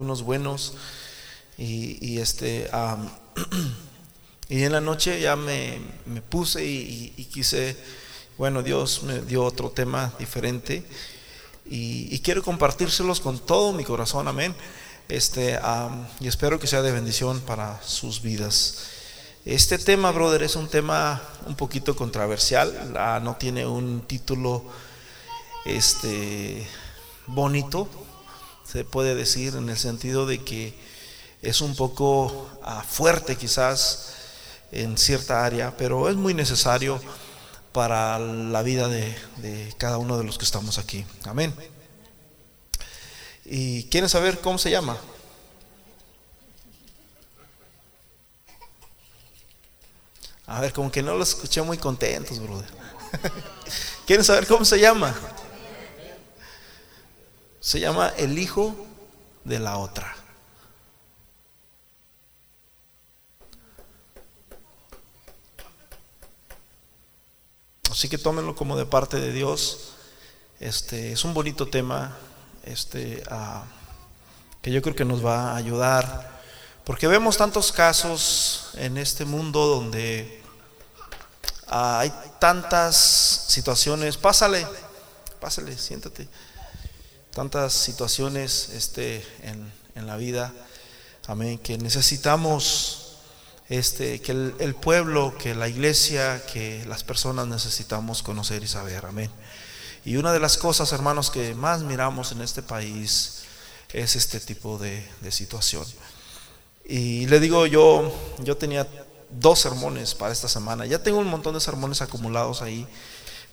unos buenos y, este y en la noche ya me, puse y, quise bueno Dios me dio otro tema diferente y, quiero compartírselos con todo mi corazón amén. Este y espero que sea de bendición para sus vidas. Este tema brother es un tema un poquito controversial. No tiene un título este bonito se puede decir en el sentido de que es un poco ah, fuerte quizás en cierta área, pero es muy necesario para la vida de, cada uno de los que estamos aquí. Amén. ¿Y quieren saber cómo se llama? A ver, como que no los escuché muy contentos, brother. ¿Quieren saber cómo se llama? Se llama el hijo de la otra. Así que tómenlo como de parte de Dios. Este es un bonito tema, este ah, que yo creo que nos va a ayudar, porque vemos tantos casos en este mundo donde ah, hay tantas situaciones. Pásale, pásale, siéntate tantas situaciones este, en, la vida, amén, que necesitamos este, que el, pueblo, que la iglesia, que las personas necesitamos conocer y saber, amén. Y una de las cosas, hermanos, que más miramos en este país es este tipo de, de situación. Y le digo yo, yo tenía dos sermones para esta semana, ya tengo un montón de sermones acumulados ahí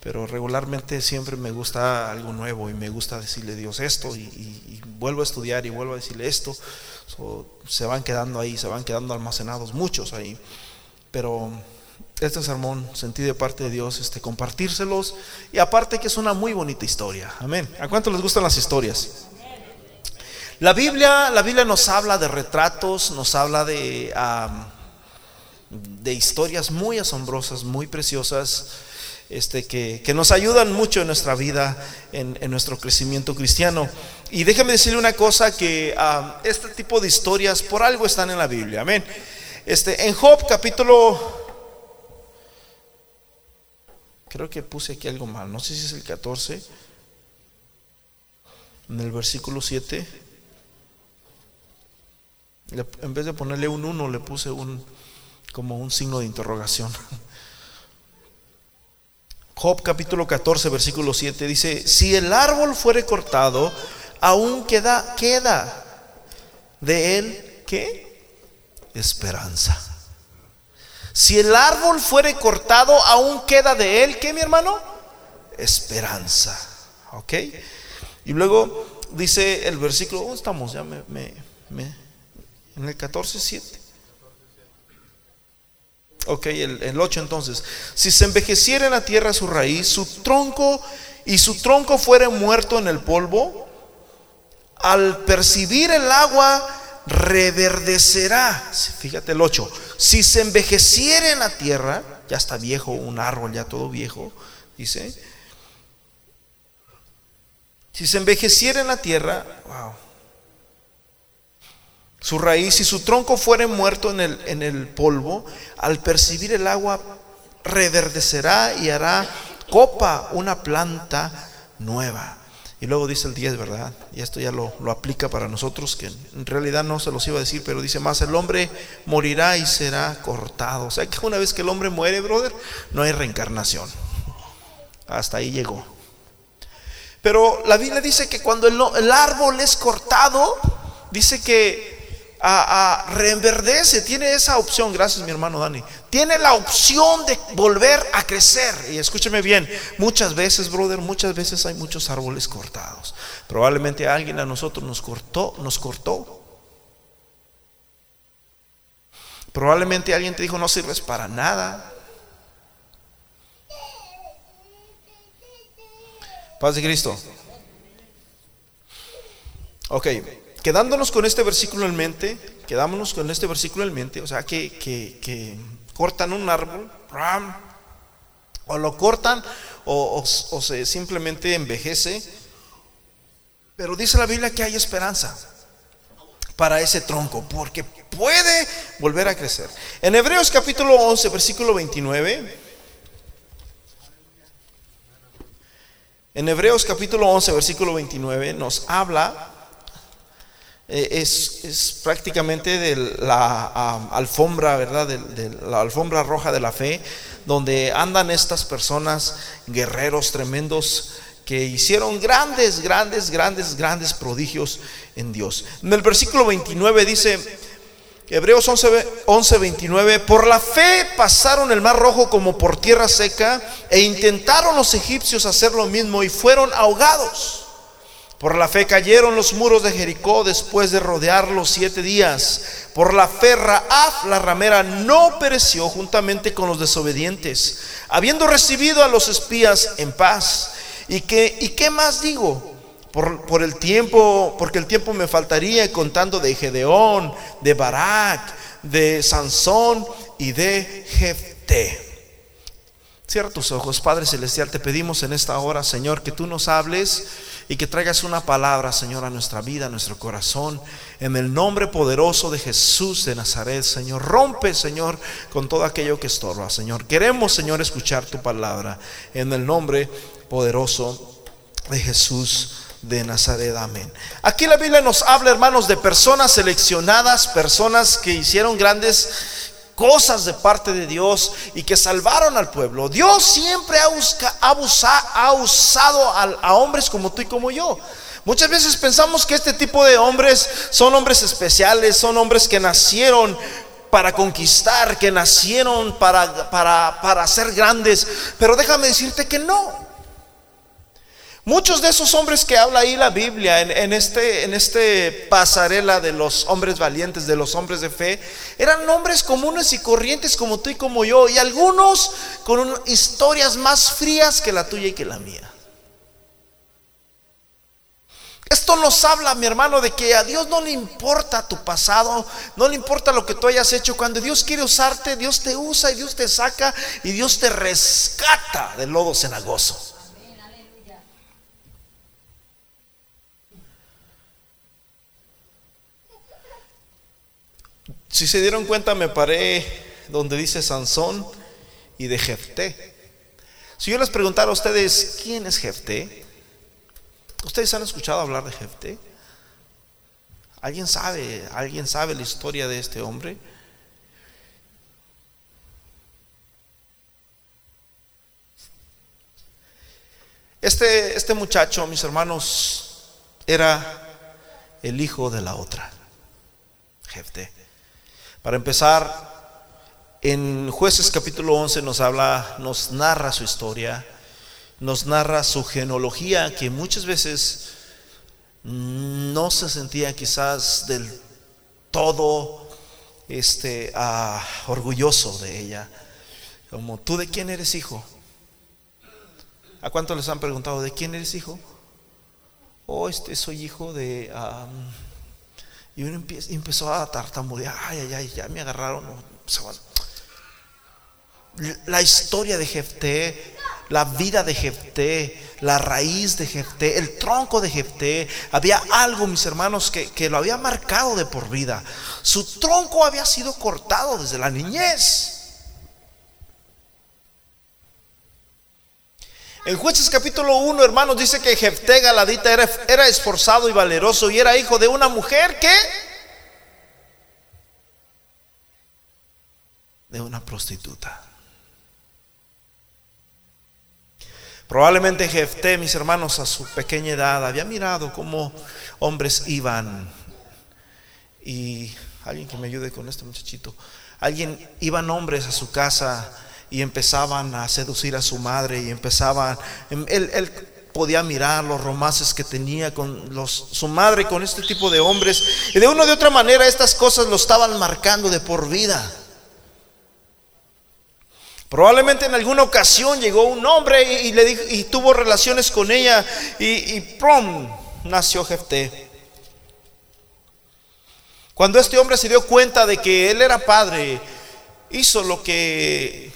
pero regularmente siempre me gusta algo nuevo y me gusta decirle a Dios esto y, vuelvo a estudiar y vuelvo a decirle esto. se van quedando ahí, se van quedando almacenados muchos ahí. Pero este sermón sentí de parte de Dios este, compartírselos y aparte que es una muy bonita historia. Amén. ¿A cuánto les gustan las historias? La Biblia, la Biblia nos habla de retratos, nos habla de, de historias muy asombrosas, muy preciosas este, que, nos ayudan mucho en nuestra vida, en, nuestro crecimiento cristiano. Y déjame decirle una cosa, que ah, este tipo de historias por algo están en la Biblia. Amén. Este, en Job capítulo... Creo que puse aquí algo mal, no sé si es el 14, en el versículo 7. En vez de ponerle un 1, le puse un como un signo de interrogación. Job capítulo 14, versículo 7 dice, si el árbol fuere cortado, aún queda, queda de él, ¿qué? Esperanza. Si el árbol fuere cortado, aún queda de él, ¿qué mi hermano? Esperanza. ¿Ok? Y luego dice el versículo, ¿dónde estamos? Ya me, me, me en el 14, 7. Ok, el, 8 entonces. Si se envejeciera en la tierra su raíz, su tronco y su tronco fuera muerto en el polvo, al percibir el agua reverdecerá. Fíjate el 8. Si se envejeciera en la tierra, ya está viejo, un árbol ya todo viejo, dice. Si se envejeciera en la tierra, wow, su raíz y su tronco fuere muerto en el, en el polvo, al percibir el agua reverdecerá y hará copa una planta nueva. Y luego dice el 10, ¿verdad? Y esto ya lo, lo, aplica para nosotros, que en realidad no se los iba a decir, pero dice más, el hombre morirá y será cortado. O sea que una vez que el hombre muere, brother, no hay reencarnación. Hasta ahí llegó. Pero la Biblia dice que cuando el, el árbol es cortado, dice que a, reenverdece, tiene esa opción, gracias mi hermano Dani, tiene la opción de volver a crecer. Y escúcheme bien, muchas veces, brother, muchas veces hay muchos árboles cortados. Probablemente alguien a nosotros nos cortó, nos cortó. Probablemente alguien te dijo, no sirves para nada. Paz de Cristo. Ok, quedándonos con este versículo en mente, quedámonos con este versículo en mente, o sea, que, que, cortan un árbol, o lo cortan, o, se simplemente envejece, pero dice la Biblia que hay esperanza. para ese tronco, porque puede volver a crecer. En Hebreos capítulo 11, versículo 29. En Hebreos capítulo 11, versículo 29 nos habla, eh, es, prácticamente de la alfombra, ¿verdad? de la alfombra roja de la fe, donde andan estas personas, guerreros tremendos, que hicieron grandes, grandes, grandes, grandes prodigios en Dios. En el versículo 29 dice, Hebreos 11, 11, 29, por la fe pasaron el mar rojo como por tierra seca e intentaron los egipcios hacer lo mismo y fueron ahogados. Por la fe cayeron los muros de Jericó después de rodearlos siete días. Por la fe Raaf, la ramera, no pereció juntamente con los desobedientes, habiendo recibido a los espías en paz. ¿Y qué, y qué más digo? Por, el tiempo, porque el tiempo me faltaría contando de Gedeón, de Barak, de Sansón y de Jefté. Cierra tus ojos, Padre Celestial, te pedimos en esta hora, Señor, que tú nos hables y que traigas una palabra, Señor, a nuestra vida, a nuestro corazón, en el nombre poderoso de Jesús de Nazaret, Señor. Rompe, Señor, con todo aquello que estorba, Señor. Queremos, Señor, escuchar tu palabra en el nombre poderoso de Jesús de Nazaret. Amén. Aquí la Biblia nos habla, hermanos, de personas seleccionadas, personas que hicieron grandes cosas de parte de Dios y que salvaron al pueblo. Dios siempre ha, ha usado a, hombres como tú y como yo. Muchas veces pensamos que este tipo de hombres son hombres especiales, son hombres que nacieron para conquistar, que nacieron para, para, para ser grandes. Pero déjame decirte que no. Muchos de esos hombres que habla ahí la Biblia, en, este, en este pasarela de los hombres valientes, de los hombres de fe, eran hombres comunes y corrientes como tú y como yo, y algunos con historias más frías que la tuya y que la mía. Esto nos habla, mi hermano, de que a Dios no le importa tu pasado, no le importa lo que tú hayas hecho. Cuando Dios quiere usarte, Dios te usa y Dios te saca y Dios te rescata del lodo cenagoso. Si se dieron cuenta, me paré donde dice Sansón y de Jefté. Si yo les preguntara a ustedes, ¿quién es Jefté? ¿Ustedes han escuchado hablar de Jefté? ¿Alguien sabe, alguien sabe la historia de este hombre? Este, este muchacho, mis hermanos, era el hijo de la otra, Jefté. Para empezar, en Jueces capítulo 11 nos habla, nos narra su historia, nos narra su genealogía que muchas veces no se sentía quizás del todo este, ah, orgulloso de ella. Como, ¿tú de quién eres hijo? ¿A cuánto les han preguntado, ¿de quién eres hijo? Oh, este soy hijo de... Y uno empezó a tartamudear, ay, ay, ay, ya me agarraron. La historia de Jefté, la vida de Jefté, la raíz de Jefté, el tronco de Jefté, había algo, mis hermanos, que, que lo había marcado de por vida. Su tronco había sido cortado desde la niñez. En Jueces capítulo 1, hermanos, dice que Jefté Galadita era, era, esforzado y valeroso y era hijo de una mujer que... De una prostituta. Probablemente Jefté, mis hermanos, a su pequeña edad había mirado cómo hombres iban. Y alguien que me ayude con este muchachito. Alguien, iban hombres a su casa y empezaban a seducir a su madre y empezaban, em, él, podía mirar los romances que tenía con su madre, con este tipo de hombres, y de una o de otra manera estas cosas lo estaban marcando de por vida. Probablemente en alguna ocasión llegó un hombre y, le dijo, y tuvo relaciones con ella y, y nació Jefté. Cuando este hombre se dio cuenta de que él era padre, hizo lo que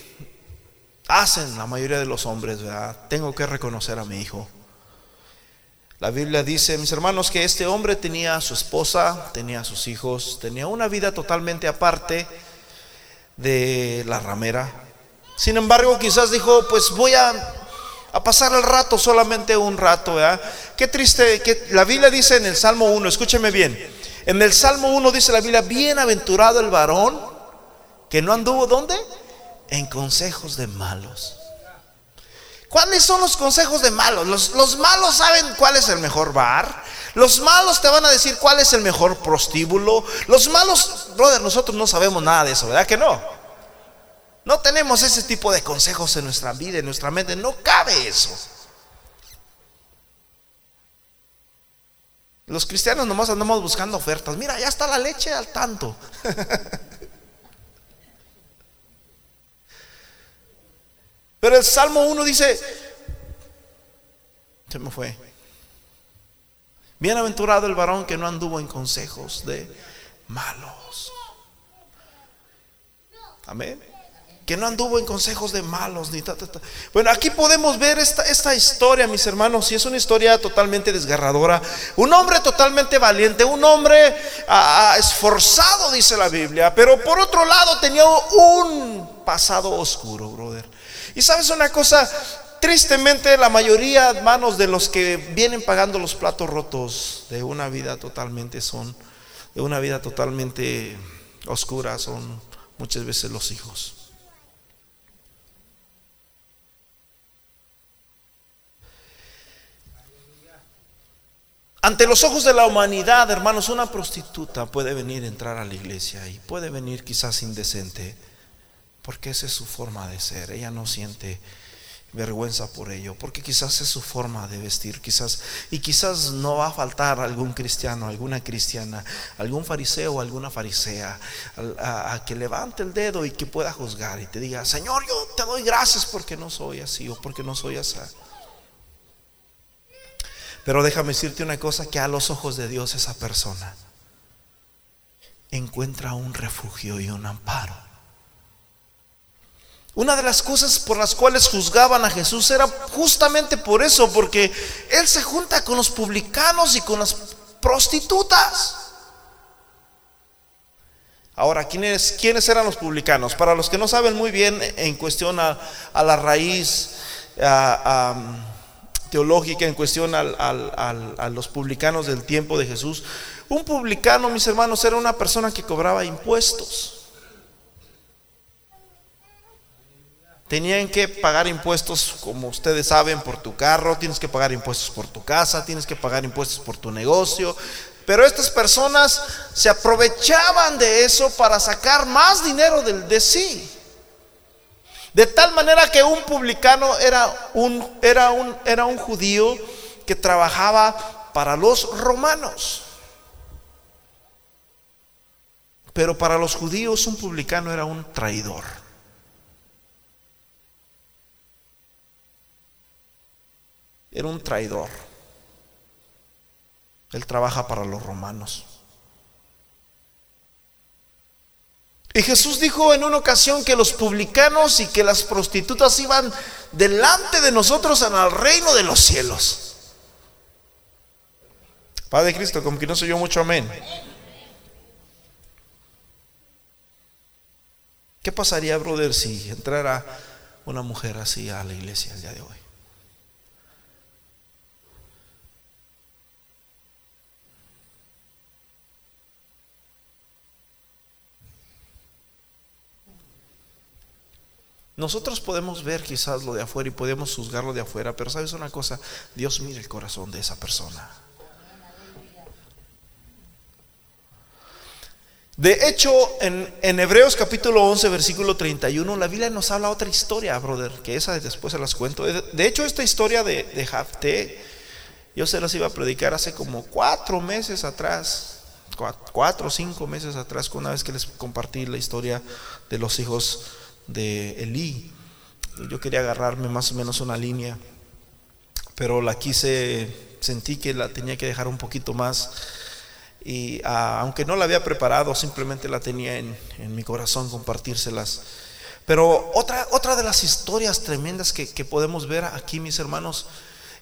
hacen la mayoría de los hombres, ¿verdad? Tengo que reconocer a mi hijo. La Biblia dice, mis hermanos, que este hombre tenía a su esposa, tenía a sus hijos, tenía una vida totalmente aparte de la ramera. Sin embargo, quizás dijo, pues voy a, pasar el rato, solamente un rato. ¿verdad? Qué triste, que la Biblia dice en el Salmo 1, escúcheme bien, en el Salmo 1 dice la Biblia, bienaventurado el varón que no anduvo, ¿dónde? En consejos de malos ¿Cuáles son los consejos de malos? Los, malos saben cuál es el mejor bar. Los malos te van a decir cuál es el mejor prostíbulo. Los malos, brother, nosotros no sabemos nada de eso, ¿verdad que no? No tenemos ese tipo de consejos en nuestra vida, en nuestra mente. No cabe eso. Los cristianos nomás andamos buscando ofertas. Mira, ya está la leche al tanto. Pero el Salmo 1 dice, se me fue. Bienaventurado el varón que no anduvo en consejos de malos. Amén. Que no anduvo en consejos de malos ni Bueno, aquí podemos ver esta, esta historia, mis hermanos, y es una historia totalmente desgarradora. Un hombre totalmente valiente, un hombre ah, ah, esforzado, dice la Biblia, pero por otro lado tenía un pasado oscuro, brother. Y sabes una cosa, tristemente la mayoría, hermanos, de los que vienen pagando los platos rotos de una vida totalmente son, de una vida totalmente oscura, son muchas veces los hijos. Ante los ojos de la humanidad, hermanos, una prostituta puede venir a entrar a la iglesia y puede venir quizás indecente porque esa es su forma de ser. Ella no siente vergüenza por ello, porque quizás es su forma de vestir, quizás y quizás no va a faltar algún cristiano, alguna cristiana, algún fariseo alguna farisea a, que levante el dedo y que pueda juzgar y te diga, Señor, yo te doy gracias porque no soy así o porque no soy así. Pero déjame decirte una cosa que a los ojos de Dios esa persona encuentra un refugio y un amparo. Una de las cosas por las cuales juzgaban a Jesús era justamente por eso, porque Él se junta con los publicanos y con las prostitutas. Ahora, ¿quiénes, ¿quiénes eran los publicanos? Para los que no saben muy bien en cuestión a, la raíz teológica, en cuestión a los publicanos del tiempo de Jesús, un publicano, mis hermanos, era una persona que cobraba impuestos. Tenían que pagar impuestos, como ustedes saben, por tu carro, tienes que pagar impuestos por tu casa, tienes que pagar impuestos por tu negocio. Pero estas personas se aprovechaban de eso para sacar más dinero de, de sí. De tal manera que un publicano era un, era, un, era un judío que trabajaba para los romanos. Pero para los judíos un publicano era un traidor. Era un traidor. Él trabaja para los romanos. Y Jesús dijo en una ocasión que los publicanos y que las prostitutas iban delante de nosotros el reino de los cielos. Padre Cristo, como que no soy yo mucho amén. ¿Qué pasaría, brother, si entrara una mujer así a la iglesia el día de hoy? Nosotros podemos ver quizás lo de afuera y podemos juzgarlo de afuera, pero sabes una cosa, Dios mira el corazón de esa persona. De hecho, en, Hebreos capítulo 11, versículo 31, la Biblia nos habla otra historia, brother, que esa después se las cuento. De, hecho, esta historia de, de Jafté, yo se las iba a predicar hace como cuatro meses atrás, cuatro o cinco meses atrás, una vez que les compartí la historia de los hijos de Elí. Yo quería agarrarme más o menos una línea, pero la quise, sentí que la tenía que dejar un poquito más. Y ah, aunque no la había preparado, simplemente la tenía en, mi corazón compartírselas. Pero otra, otra de las historias tremendas que, podemos ver aquí, mis hermanos,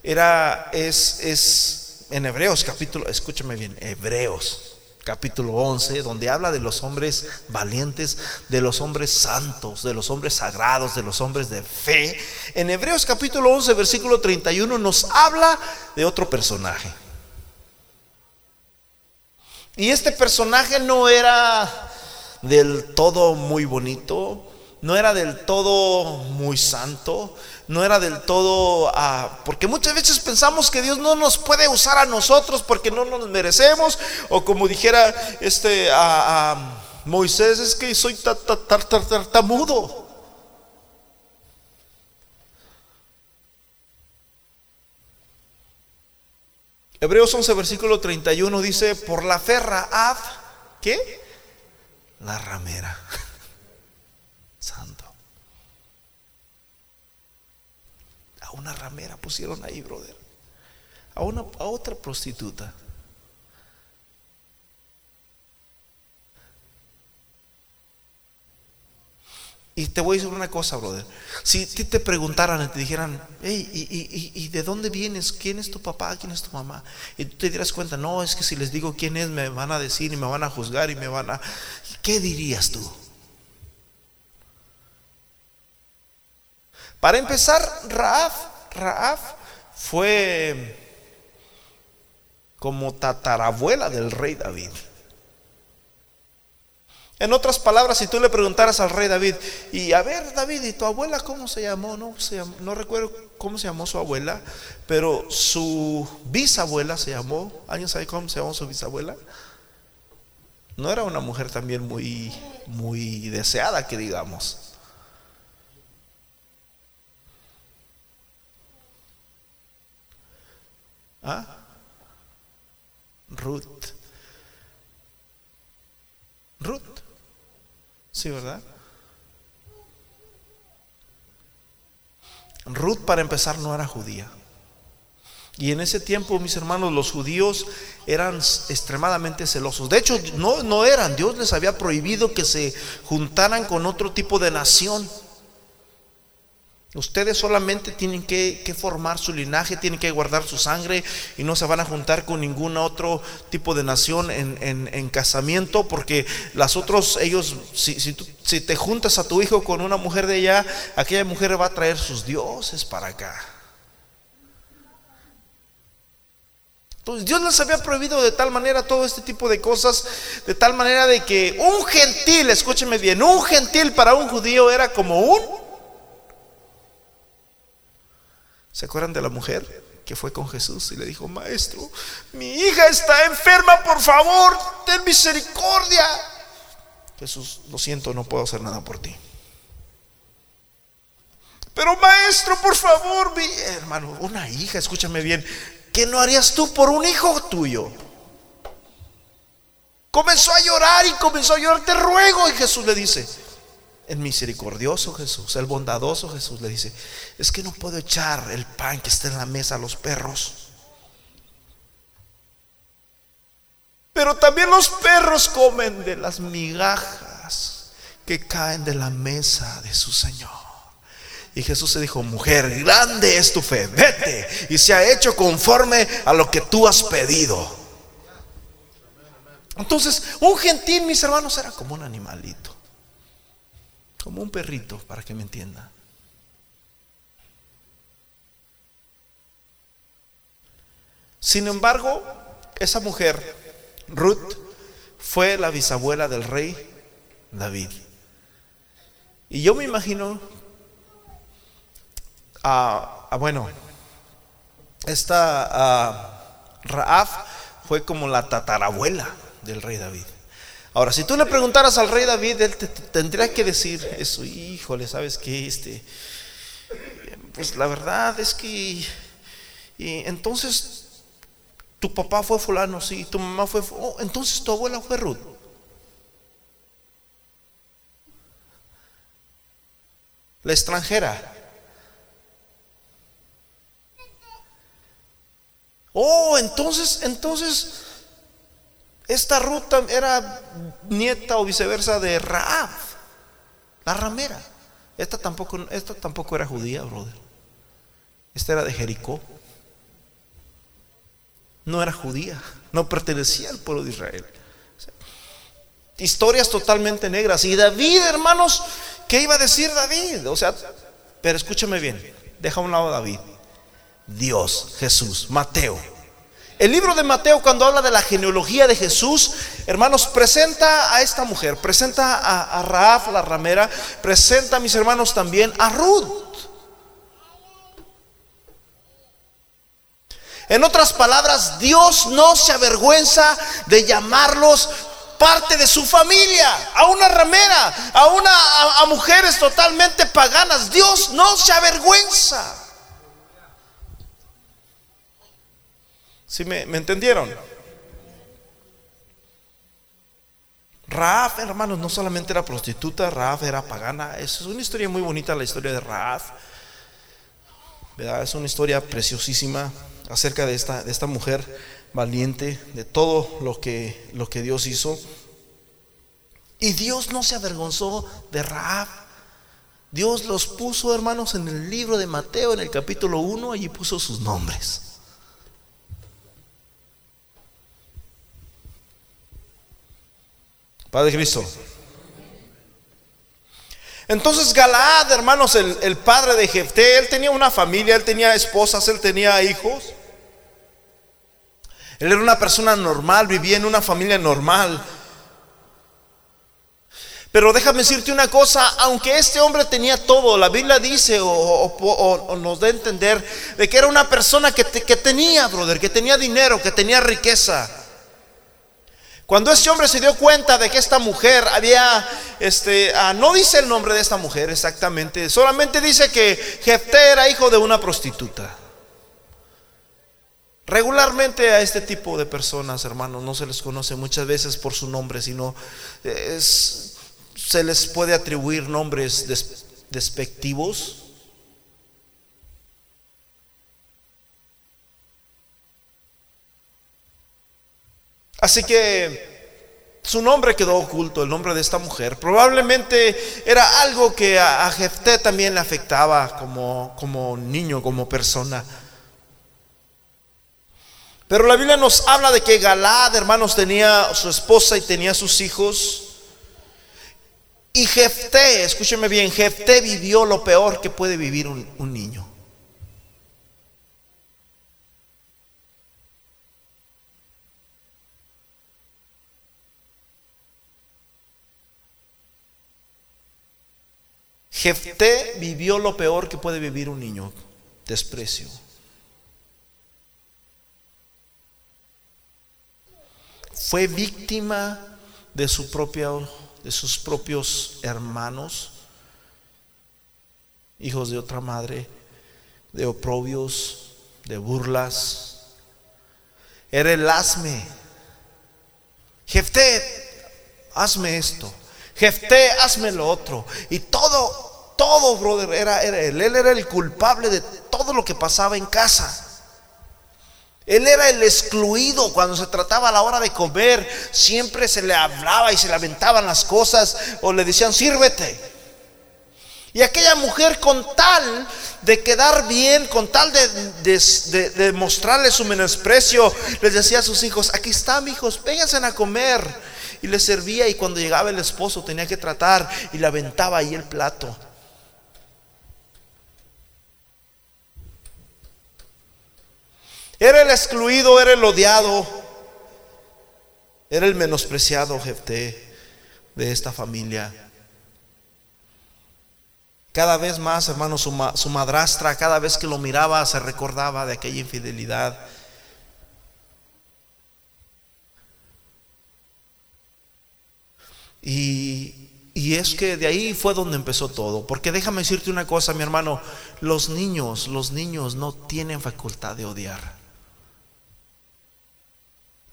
era, es, es en Hebreos capítulo, escúchame bien, Hebreos capítulo 11, donde habla de los hombres valientes, de los hombres santos, de los hombres sagrados, de los hombres de fe. En Hebreos capítulo 11, versículo 31 nos habla de otro personaje. Y este personaje no era del todo muy bonito, no era del todo muy santo, no era del todo, ah, porque muchas veces pensamos que Dios no nos puede usar a nosotros porque no nos merecemos, o como dijera este a Moisés, es que soy tartamudo. Hebreos 11, versículo 31 dice, por la fe Raab, ¿qué? La ramera. Santo. A una ramera pusieron ahí, brother. A, una, a otra prostituta. Y te voy a decir una cosa, brother. Si te preguntaran y te dijeran, hey, y, y, de dónde vienes? ¿Quién es tu papá? ¿Quién es tu mamá? Y tú te dieras cuenta, no, es que si les digo quién es, me van a decir y me van a juzgar y me van a... ¿Qué dirías tú? Para empezar, Raaf, Raaf fue como tatarabuela del rey David. En otras palabras, si tú le preguntaras al rey David, y a ver David, ¿y tu abuela cómo se llamó? No, no recuerdo cómo se llamó su abuela, pero su bisabuela se llamó, ¿alguien sabe cómo se llamó su bisabuela? No era una mujer también muy, muy deseada, que digamos. ¿Ah? Ruth. Ruth. Sí, ¿verdad? Ruth para empezar no era judía. Y en ese tiempo, mis hermanos, los judíos eran extremadamente celosos. De hecho, no, no eran. Dios les había prohibido que se juntaran con otro tipo de nación. Ustedes solamente tienen que, formar su linaje, tienen que guardar su sangre y no se van a juntar con ningún otro tipo de nación en, casamiento, porque las otros, ellos, si, si, te juntas a tu hijo con una mujer de allá, aquella mujer va a traer sus dioses para acá. Entonces Dios les había prohibido de tal manera todo este tipo de cosas, de tal manera de que un gentil, escúcheme bien, un gentil para un judío era como un ¿Se acuerdan de la mujer que fue con Jesús y le dijo, maestro, mi hija está enferma, por favor, ten misericordia? Jesús, lo siento, no puedo hacer nada por ti. Pero maestro, por favor, mi hermano, una hija, escúchame bien, ¿qué no harías tú por un hijo tuyo? Comenzó a llorar y comenzó a llorar, te ruego, y Jesús le dice, el misericordioso Jesús, el bondadoso Jesús le dice, es que no puedo echar el pan que está en la mesa a los perros. Pero también los perros comen de las migajas que caen de la mesa de su Señor. Y Jesús se dijo, mujer, grande es tu fe, vete y se ha hecho conforme a lo que tú has pedido. Entonces, un gentil, mis hermanos, era como un animalito como un perrito, para que me entienda. Sin embargo, esa mujer, Ruth, fue la bisabuela del rey David. Y yo me imagino, a bueno, esta Raaf fue como la tatarabuela del rey David. Ahora, si tú le preguntaras al rey David, él te, tendría que decir eso, híjole, ¿sabes qué? Este, pues la verdad es que y entonces tu papá fue fulano, sí, tu mamá fue, oh, entonces tu abuela fue Ruth. La extranjera. Oh, entonces, entonces esta ruta era nieta o viceversa de Raab, la ramera. Esta tampoco, esta tampoco era judía, brother. Esta era de Jericó. no era judía, no pertenecía al pueblo de Israel. Historias totalmente negras. Y David, hermanos, ¿qué iba a decir David? O sea, pero escúchame bien, deja a un lado a David. Dios, Jesús, Mateo. El libro de Mateo cuando habla de la genealogía de Jesús, hermanos, presenta a esta mujer, presenta a, a Raaf, la ramera, presenta a mis hermanos también a Ruth. En otras palabras, Dios no se avergüenza de llamarlos parte de su familia, a una ramera, a una a, mujeres totalmente paganas. Dios no se avergüenza. ¿Sí me, entendieron? Raaf, hermanos, no solamente era prostituta, Raaf era pagana. Es una historia muy bonita la historia de Raaf. ¿Verdad? Es una historia preciosísima acerca de esta, de esta mujer valiente, de todo lo que, lo que Dios hizo. Y Dios no se avergonzó de Raab. Dios los puso, hermanos, en el libro de Mateo, en el capítulo 1, allí puso sus nombres. Padre Cristo. Entonces Galaad, hermanos, el, padre de Jefté, él tenía una familia, él tenía esposas, él tenía hijos. Él era una persona normal, vivía en una familia normal. Pero déjame decirte una cosa, aunque este hombre tenía todo, la Biblia dice o, nos da a entender de que era una persona que, que, tenía, brother, que tenía dinero, que tenía riqueza. Cuando este hombre se dio cuenta de que esta mujer había, este, ah, no dice el nombre de esta mujer exactamente, solamente dice que Jefté era hijo de una prostituta. Regularmente a este tipo de personas, hermanos, no se les conoce muchas veces por su nombre, sino se les puede atribuir nombres despectivos. Así que su nombre quedó oculto, el nombre de esta mujer. Probablemente era algo que a, Jefté también le afectaba como, como niño, como persona. Pero la Biblia nos habla de que Galad, hermanos, tenía su esposa y tenía sus hijos. Y Jefté, escúcheme bien, Jefté vivió lo peor que puede vivir un, un niño. Jefté vivió lo peor que puede vivir un niño, desprecio. fue víctima de, su de sus propios hermanos, hijos de otra madre, de oprobios, de burlas. Era el asme. Jefté, hazme esto. Jefté, hazme lo otro. Y todo, todo, brother, era, él. Él era el culpable de todo lo que pasaba en casa. Él era el excluido cuando se trataba a la hora de comer. Siempre se le hablaba y se le aventaban las cosas o le decían, sírvete. Y aquella mujer con tal de quedar bien, con tal de, mostrarle su menosprecio, les decía a sus hijos, aquí están hijos, vénganse a comer. Y les servía y cuando llegaba el esposo tenía que tratar y le aventaba ahí el plato. Era el excluido, era el odiado, era el menospreciado Jefté de esta familia. Cada vez más, hermano, su, su, madrastra, cada vez que lo miraba, se recordaba de aquella infidelidad. Y, y, es que de ahí fue donde empezó todo. Porque déjame decirte una cosa, mi hermano, los niños, los niños no tienen facultad de odiar.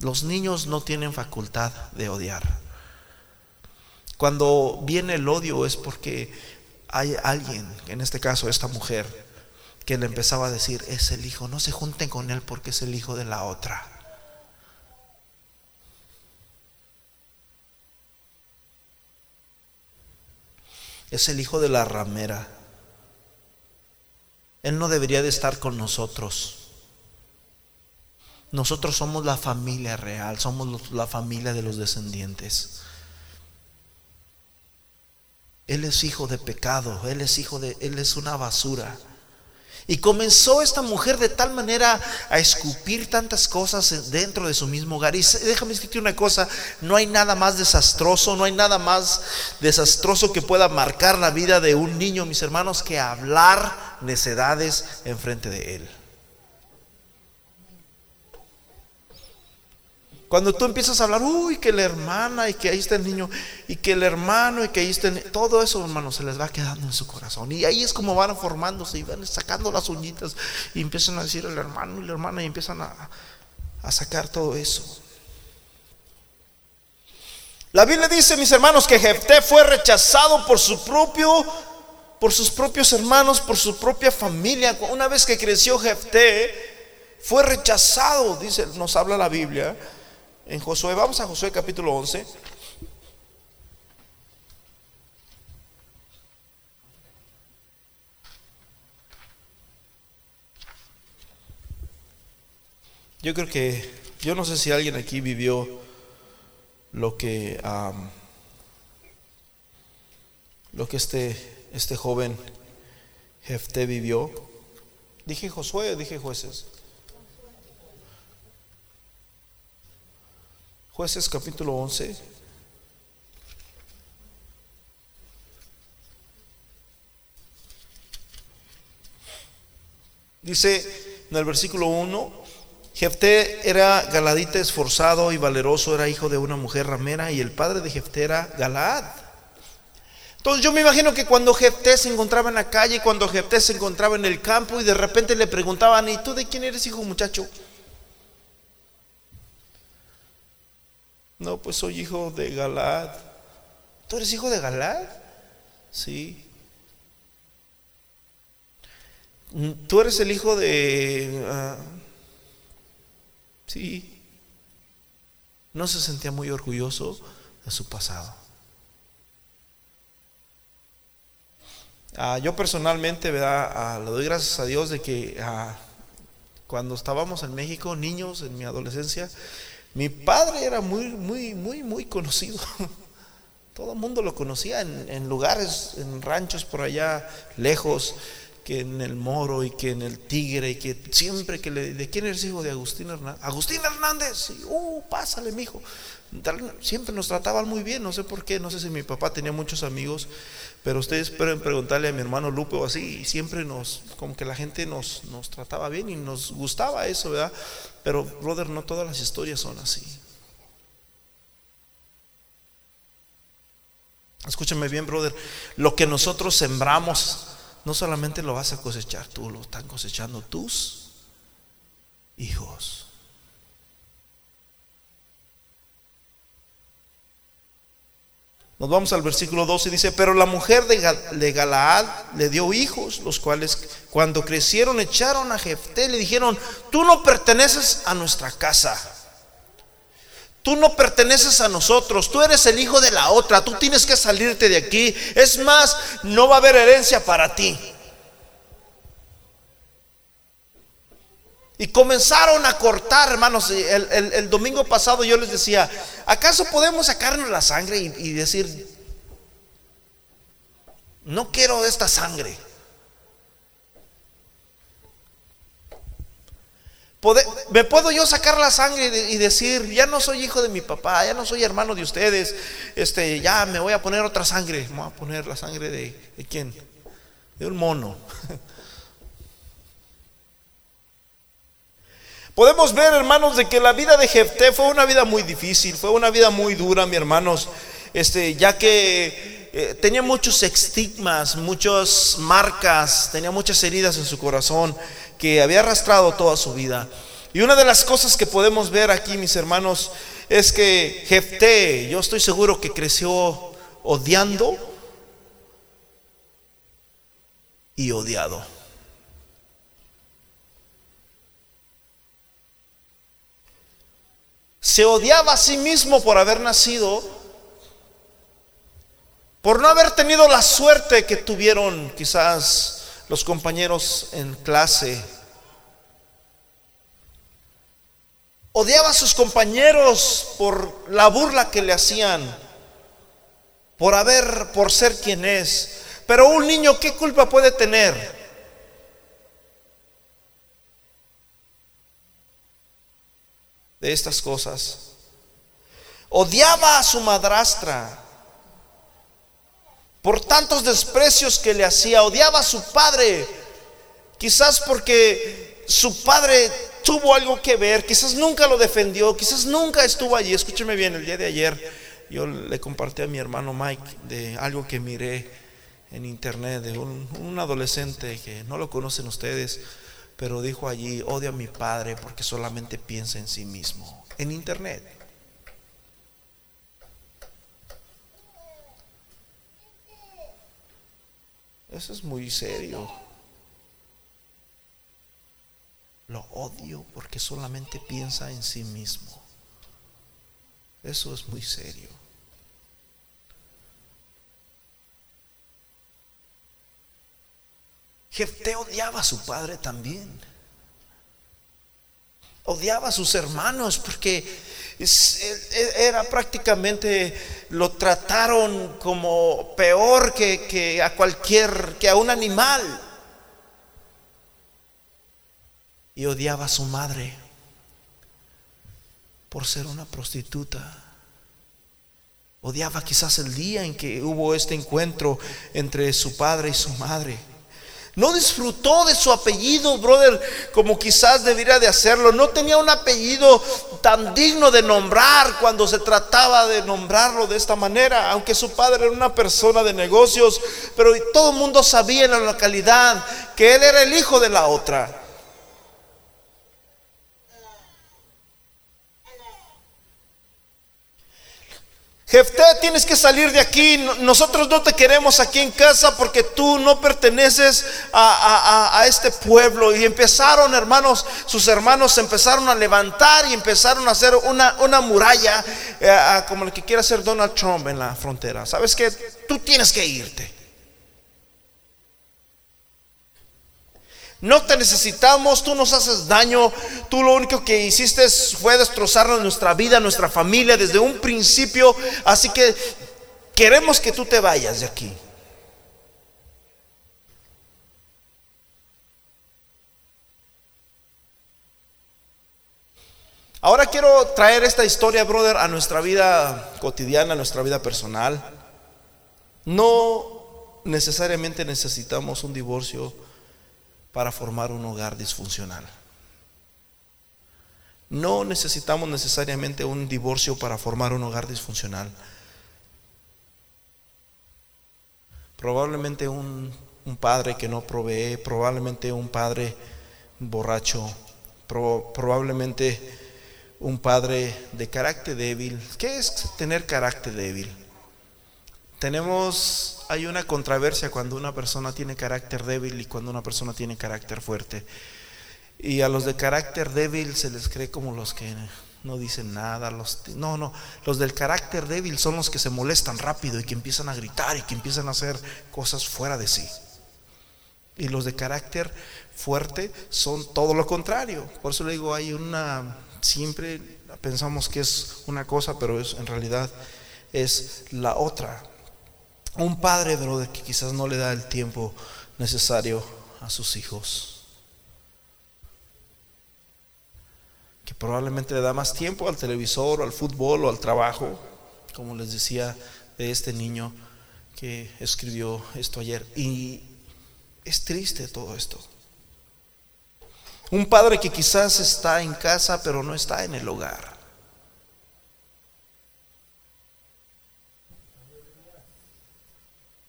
Los niños no tienen facultad de odiar. Cuando viene el odio es porque hay alguien, en este caso esta mujer, que le empezaba a decir, es el hijo, no se junten con él porque es el hijo de la otra. Es el hijo de la ramera. Él no debería de estar con nosotros. Nosotros somos la familia real, somos la familia de los descendientes. Él es hijo de pecado, él es hijo de, él es una basura. Y comenzó esta mujer de tal manera a escupir tantas cosas dentro de su mismo hogar. Y déjame decirte una cosa, no hay nada más desastroso, no hay nada más desastroso que pueda marcar la vida de un niño, mis hermanos, que hablar necedades enfrente de él. Cuando tú empiezas a hablar, uy, que la hermana y que ahí está el niño y que el hermano y que ahí está el todo eso, hermano, se les va quedando en su corazón. Y ahí es como van formándose y van sacando las uñitas y empiezan a decir el hermano y la hermana y empiezan a, a sacar todo eso. La Biblia dice, mis hermanos, que Jefté fue rechazado por su propio por sus propios hermanos, por su propia familia. Una vez que creció Jefté, fue rechazado, dice, nos habla la Biblia en Josué. Vamos a Josué capítulo 11. Yo creo que, yo no sé si alguien aquí vivió lo que, lo que este, este joven Jefté vivió. Dije Josué, dije jueces. Jueces capítulo 11. Dice en el versículo 1, Jefté era galadita esforzado y valeroso, era hijo de una mujer ramera y el padre de Jefté era Galaad. Entonces yo me imagino que cuando Jefté se encontraba en la calle, cuando Jefté se encontraba en el campo y de repente le preguntaban, ¿y tú de quién eres hijo muchacho? No, pues soy hijo de Galad. ¿Tú eres hijo de Galad? Sí. ¿Tú eres el hijo de... Ah, sí. No se sentía muy orgulloso de su pasado. Ah, yo personalmente. Ah, le doy gracias a Dios de que cuando estábamos en México, niños, en mi adolescencia, mi padre era muy, muy, muy, muy conocido. Todo el mundo lo conocía en, lugares, en ranchos por allá lejos, que en el Moro y que en el Tigre, y que siempre que le. ¿De quién eres hijo de Agustín Hernández? Agustín Hernández, uh, pásale, mijo. Siempre nos trataban muy bien, no sé por qué, no sé si mi papá tenía muchos amigos, pero ustedes pueden preguntarle a mi hermano Lupe o así, y siempre nos, como que la gente nos, nos trataba bien y nos gustaba eso, ¿verdad? Pero, brother, no todas las historias son así. Escúchame bien, brother. Lo que nosotros sembramos, no solamente lo vas a cosechar tú, lo están cosechando tus hijos. Nos vamos al versículo 12 y dice, pero la mujer de, Galaad le dio hijos, los cuales cuando crecieron echaron a Jefté, le dijeron, tú no perteneces a nuestra casa, tú no perteneces a nosotros, tú eres el hijo de la otra, tú tienes que salirte de aquí, es más, no va a haber herencia para ti. Y comenzaron a cortar, hermanos. El, domingo pasado yo les decía, ¿acaso podemos sacarnos la sangre y, decir, no quiero esta sangre? ¿Me puedo yo sacar la sangre y decir, ya no soy hijo de mi papá, ya no soy hermano de ustedes, este, ya me voy a poner otra sangre? Me voy a poner la sangre de, ¿de quién? De un mono. Podemos ver, hermanos, de que la vida de Jefté fue una vida muy difícil, fue una vida muy dura, mi hermanos, este, ya que eh, tenía muchos estigmas, muchas marcas, tenía muchas heridas en su corazón que había arrastrado toda su vida. Y una de las cosas que podemos ver aquí, mis hermanos, es que Jefté, yo estoy seguro que creció odiando y odiado. Se odiaba a sí mismo por haber nacido, por no haber tenido la suerte que tuvieron quizás los compañeros en clase. Odiaba a sus compañeros por la burla que le hacían, por haber, por ser quien es. Pero un niño, ¿qué culpa puede tener? De estas cosas. Odiaba a su madrastra por tantos desprecios que le hacía. Odiaba a su padre, quizás porque su padre tuvo algo que ver, quizás nunca lo defendió, quizás nunca estuvo allí. Escúcheme bien, el día de ayer yo le compartí a mi hermano Mike de algo que miré en internet de un, un adolescente que no lo conocen ustedes, pero dijo allí, odio a mi padre porque solamente piensa en sí mismo, en internet. Eso es muy serio. Lo odio porque solamente piensa en sí mismo. Eso es muy serio. Jefté odiaba a su padre también. Odiaba a sus hermanos porque era prácticamente, lo trataron como peor que, que a cualquier, que a un animal. Y odiaba a su madre por ser una prostituta. Odiaba quizás el día en que hubo este encuentro entre su padre y su madre. No disfrutó de su apellido, brother, como quizás debiera de hacerlo. No tenía un apellido tan digno de nombrar cuando se trataba de nombrarlo de esta manera. Aunque su padre era una persona de negocios, pero todo el mundo sabía en la localidad que él era el hijo de la otra. Jefté, tienes que salir de aquí. Nosotros no te queremos aquí en casa porque tú no perteneces a, este pueblo. Y empezaron, hermanos, sus hermanos empezaron a levantar y empezaron a hacer una, una muralla, eh, como el que quiere hacer Donald Trump en la frontera. ¿Sabes que Tú tienes que irte. No te necesitamos, tú nos haces daño, tú lo único que hiciste fue destrozar nuestra vida, nuestra familia desde un principio, así que queremos que tú te vayas de aquí. Ahora quiero traer esta historia, brother, a nuestra vida cotidiana, a nuestra vida personal. No necesariamente necesitamos un divorcio para formar un hogar disfuncional. No necesitamos necesariamente un divorcio para formar un hogar disfuncional. Probablemente un, padre que no provee, probablemente un padre borracho, probablemente un padre de carácter débil. ¿Qué es tener carácter débil? Tenemos, hay una controversia cuando una persona tiene carácter débil y cuando una persona tiene carácter fuerte. Y a los de carácter débil se les cree como los que no dicen nada. Los, no, no, los del carácter débil son los que se molestan rápido y que empiezan a gritar y que empiezan a hacer cosas fuera de sí. Y los de carácter fuerte son todo lo contrario. Por eso le digo, hay una, siempre pensamos que es una cosa, pero en realidad es la otra. Un padre, que quizás no le da el tiempo necesario a sus hijos. Que probablemente le da más tiempo al televisor o al fútbol o al trabajo, como les decía de este niño que escribió esto ayer. Y es triste todo esto. Un padre que quizás está en casa pero no está en el hogar.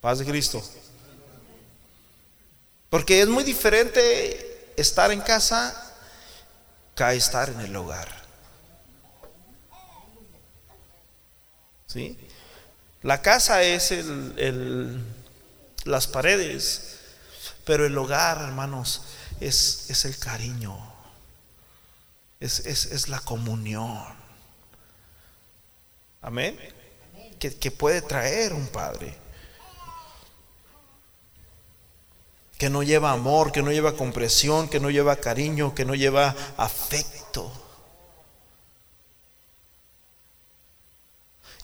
Paz de Cristo. Porque es muy diferente estar en casa que estar en el hogar. ¿Sí? La casa es el, las paredes, pero el hogar, hermanos, es, es el cariño, es, es, la comunión. Amén. Que, que puede traer un padre. que no lleva amor, que no lleva compresión, que no lleva cariño, que no lleva afecto.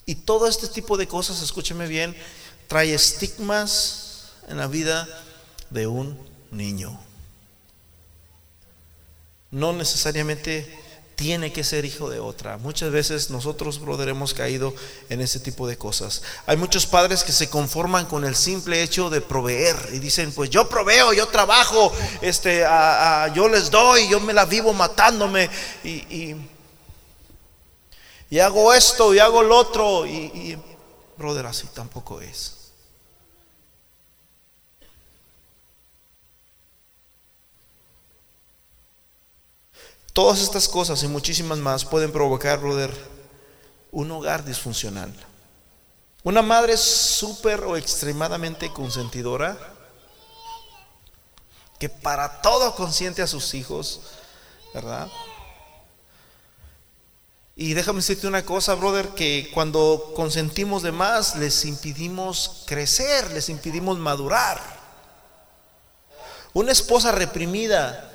Y todo este tipo de cosas, escúcheme bien, trae estigmas en la vida de un niño. No necesariamente tiene que ser hijo de otra. Muchas veces nosotros, brother, hemos caído en ese tipo de cosas. Hay muchos padres que se conforman con el simple hecho de proveer y dicen, pues yo proveo, yo trabajo, este, yo les doy, yo me la vivo matándome y, y, hago esto y hago lo otro. Y, y, brother, así tampoco es. Todas estas cosas y muchísimas más pueden provocar, brother, un hogar disfuncional. Una madre súper o extremadamente consentidora, que para todo consiente a sus hijos, ¿verdad? Y déjame decirte una cosa, brother, que cuando consentimos de más, les impidimos crecer, les impidimos madurar. Una esposa reprimida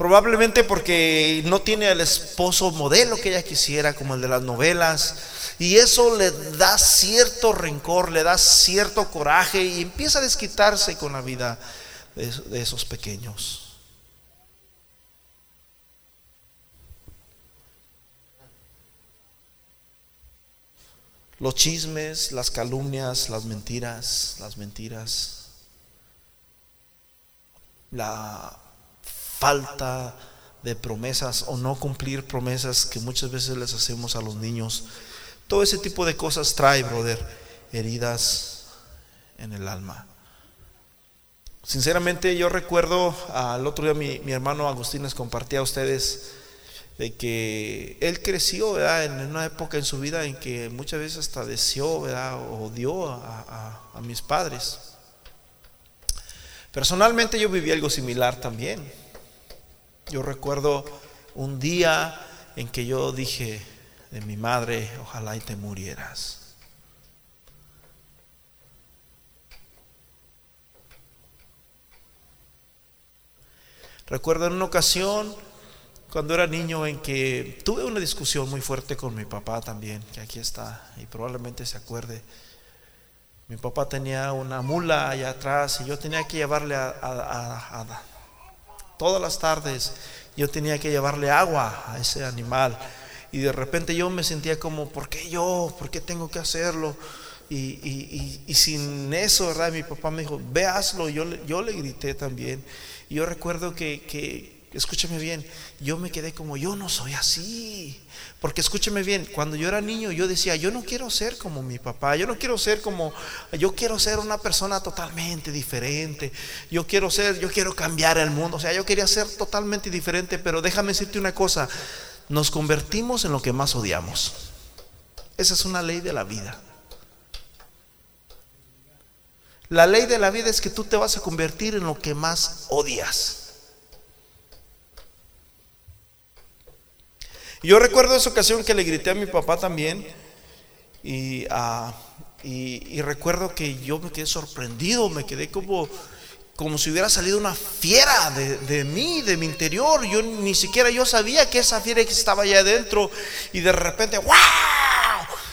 Probablemente porque no tiene al esposo modelo que ella quisiera, como el de las novelas. Y eso le da cierto rencor, le da cierto coraje y empieza a desquitarse con la vida de esos pequeños. Los chismes, las calumnias, las mentiras, las mentiras, la falta de promesas o no cumplir promesas que muchas veces les hacemos a los niños. Todo ese tipo de cosas trae, brother, heridas en el alma. Sinceramente yo recuerdo al otro día mi, hermano Agustín les compartía a ustedes de que él creció en una época en su vida en que muchas veces hasta deseó o odió a mis padres. Personalmente yo viví algo similar también. Yo recuerdo un día en que yo dije de mi madre, ojalá y te murieras. Recuerdo en una ocasión, cuando era niño, en que tuve una discusión muy fuerte con mi papá también, que aquí está, y probablemente se acuerde. Mi papá tenía una mula allá atrás y yo tenía que llevarle a, a, todas las tardes yo tenía que llevarle agua a ese animal. Y de repente yo me sentía como, ¿por qué yo? ¿Por qué tengo que hacerlo? Y, sin eso, ¿verdad? Mi papá me dijo, ve hazlo. Yo, yo le grité también. Y yo recuerdo que, que, escúchame bien, yo me quedé como, yo no soy así. Porque escúcheme bien, cuando yo era niño yo decía, yo no quiero ser como mi papá, yo no quiero ser como, yo quiero ser una persona totalmente diferente, yo quiero ser, yo quiero cambiar el mundo, o sea, yo quería ser totalmente diferente, pero déjame decirte una cosa, nos convertimos en lo que más odiamos. Esa es una ley de la vida. La ley de la vida es que tú te vas a convertir en lo que más odias. Yo recuerdo esa ocasión que le grité a mi papá también ah, y, recuerdo que yo me quedé sorprendido, me quedé como, como si hubiera salido una fiera de, de, mí, de mi interior. Yo ni siquiera yo sabía que esa fiera estaba allá adentro y de repente, ¡wow!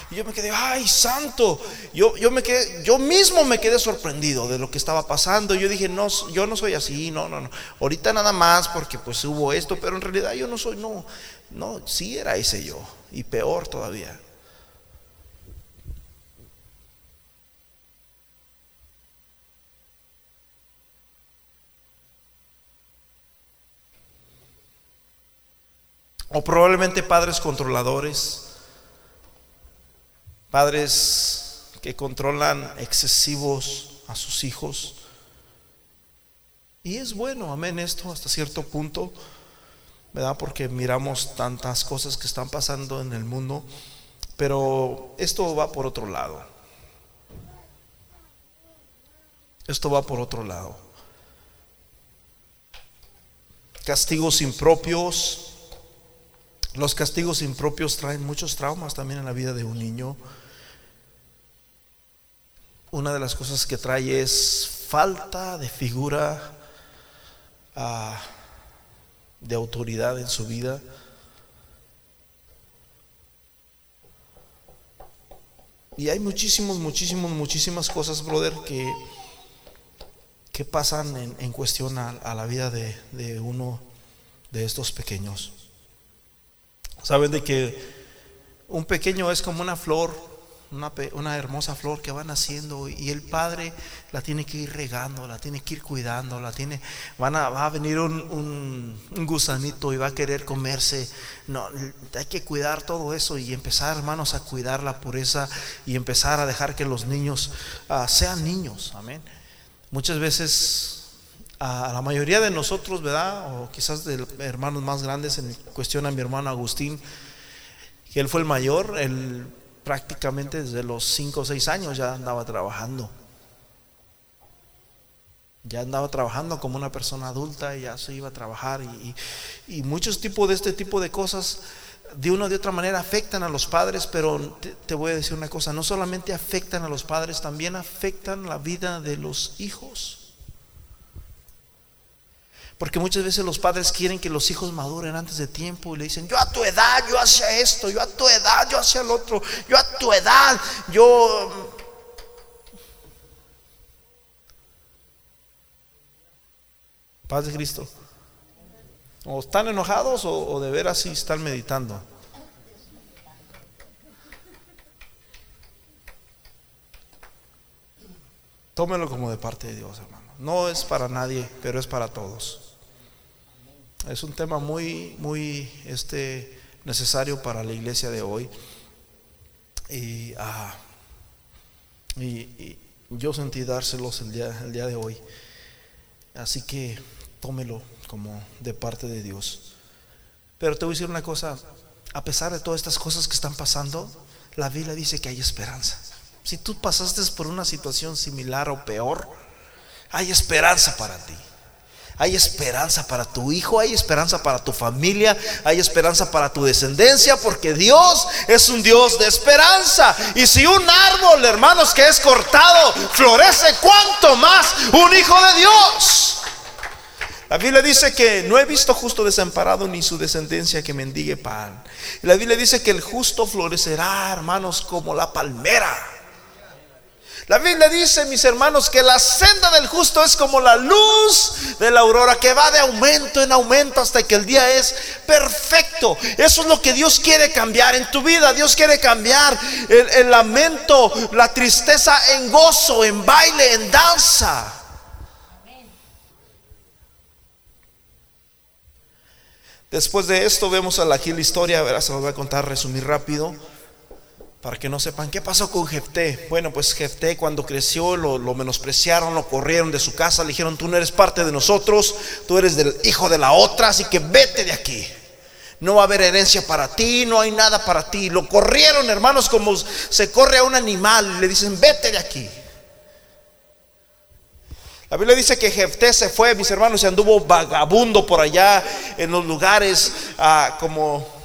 Y yo me quedé, ay, santo. Yo, yo, me quedé, yo mismo me quedé sorprendido de lo que estaba pasando. Yo dije, no, yo no soy así, no, no, no. Ahorita nada más porque pues hubo esto, pero en realidad yo no soy, no, no, sí era ese yo. Y peor todavía. O probablemente padres controladores padres que controlan excesivos a sus hijos. Y es bueno, amén, esto hasta cierto punto, ¿verdad? Porque miramos tantas cosas que están pasando en el mundo, pero esto va por otro lado. Esto va por otro lado. Castigos impropios. Los castigos impropios traen muchos traumas también en la vida de un niño una de las cosas que trae es falta de figura ah, de autoridad en su vida. Y hay muchísimos, muchísimos, muchísimas cosas, brother, que, que pasan en, cuestión a, la vida de, de uno de estos pequeños. Saben de que un pequeño es como una flor una, hermosa flor que va naciendo y el padre la tiene que ir regando, la tiene que ir cuidando, tiene, va a venir un, gusanito y va a querer comerse. No, hay que cuidar todo eso y empezar, hermanos, a cuidar la pureza y empezar a dejar que los niños ah, sean niños. Amén. Muchas veces a la mayoría de nosotros, ¿verdad? O quizás de hermanos más grandes, en cuestión a mi hermano Agustín, que él fue el mayor, el prácticamente desde los 5 o 6 años ya andaba trabajando. Ya andaba trabajando como una persona adulta y ya se iba a trabajar. Y, muchos tipos de este tipo de cosas, de una o de otra manera, afectan a los padres, pero te, te voy a decir una cosa, no solamente afectan a los padres, también afectan la vida de los hijos. Porque muchas veces los padres quieren que los hijos maduren antes de tiempo y le dicen, yo a tu edad, yo hacía esto, yo a tu edad, yo hacía el otro, yo a tu edad, yo... Paz de Cristo. O están enojados o, de veras sí están meditando. Tómelo como de parte de Dios, hermano. No es para nadie, pero es para todos. Es un tema muy, muy este, necesario para la iglesia de hoy. Y, ah, yo sentí dárselos el día, el día de hoy. Así que tómelo como de parte de Dios. Pero te voy a decir una cosa, a pesar de todas estas cosas que están pasando, la Biblia dice que hay esperanza. Si tú pasaste por una situación similar o peor, hay esperanza para ti. Hay esperanza para tu hijo, hay esperanza para tu familia, hay esperanza para tu descendencia, porque Dios es un Dios de esperanza. Y si un árbol, hermanos, que es cortado, florece, ¿cuánto más un hijo de Dios? La Biblia dice que no he visto justo desamparado ni su descendencia que mendigue pan. la Biblia dice que el justo florecerá, hermanos, como la palmera. La Biblia dice, mis hermanos, que la senda del justo es como la luz de la aurora que va de aumento en aumento hasta que el día es perfecto. Eso es lo que Dios quiere cambiar en tu vida. Dios quiere cambiar el, lamento, la tristeza en gozo, en baile, en danza. Después de esto vemos aquí la historia, verás, se los voy a contar, resumir rápido. Para que no sepan, ¿qué pasó con Jefté? Bueno, pues Jefté cuando creció lo, menospreciaron, lo corrieron de su casa, le dijeron, tú no eres parte de nosotros, tú eres del hijo de la otra, así que vete de aquí. No va a haber herencia para ti, no hay nada para ti. Lo corrieron, hermanos, como se corre a un animal, le dicen, vete de aquí. La Biblia dice que Jefté se fue, mis hermanos, se anduvo vagabundo por allá en los lugares ah, como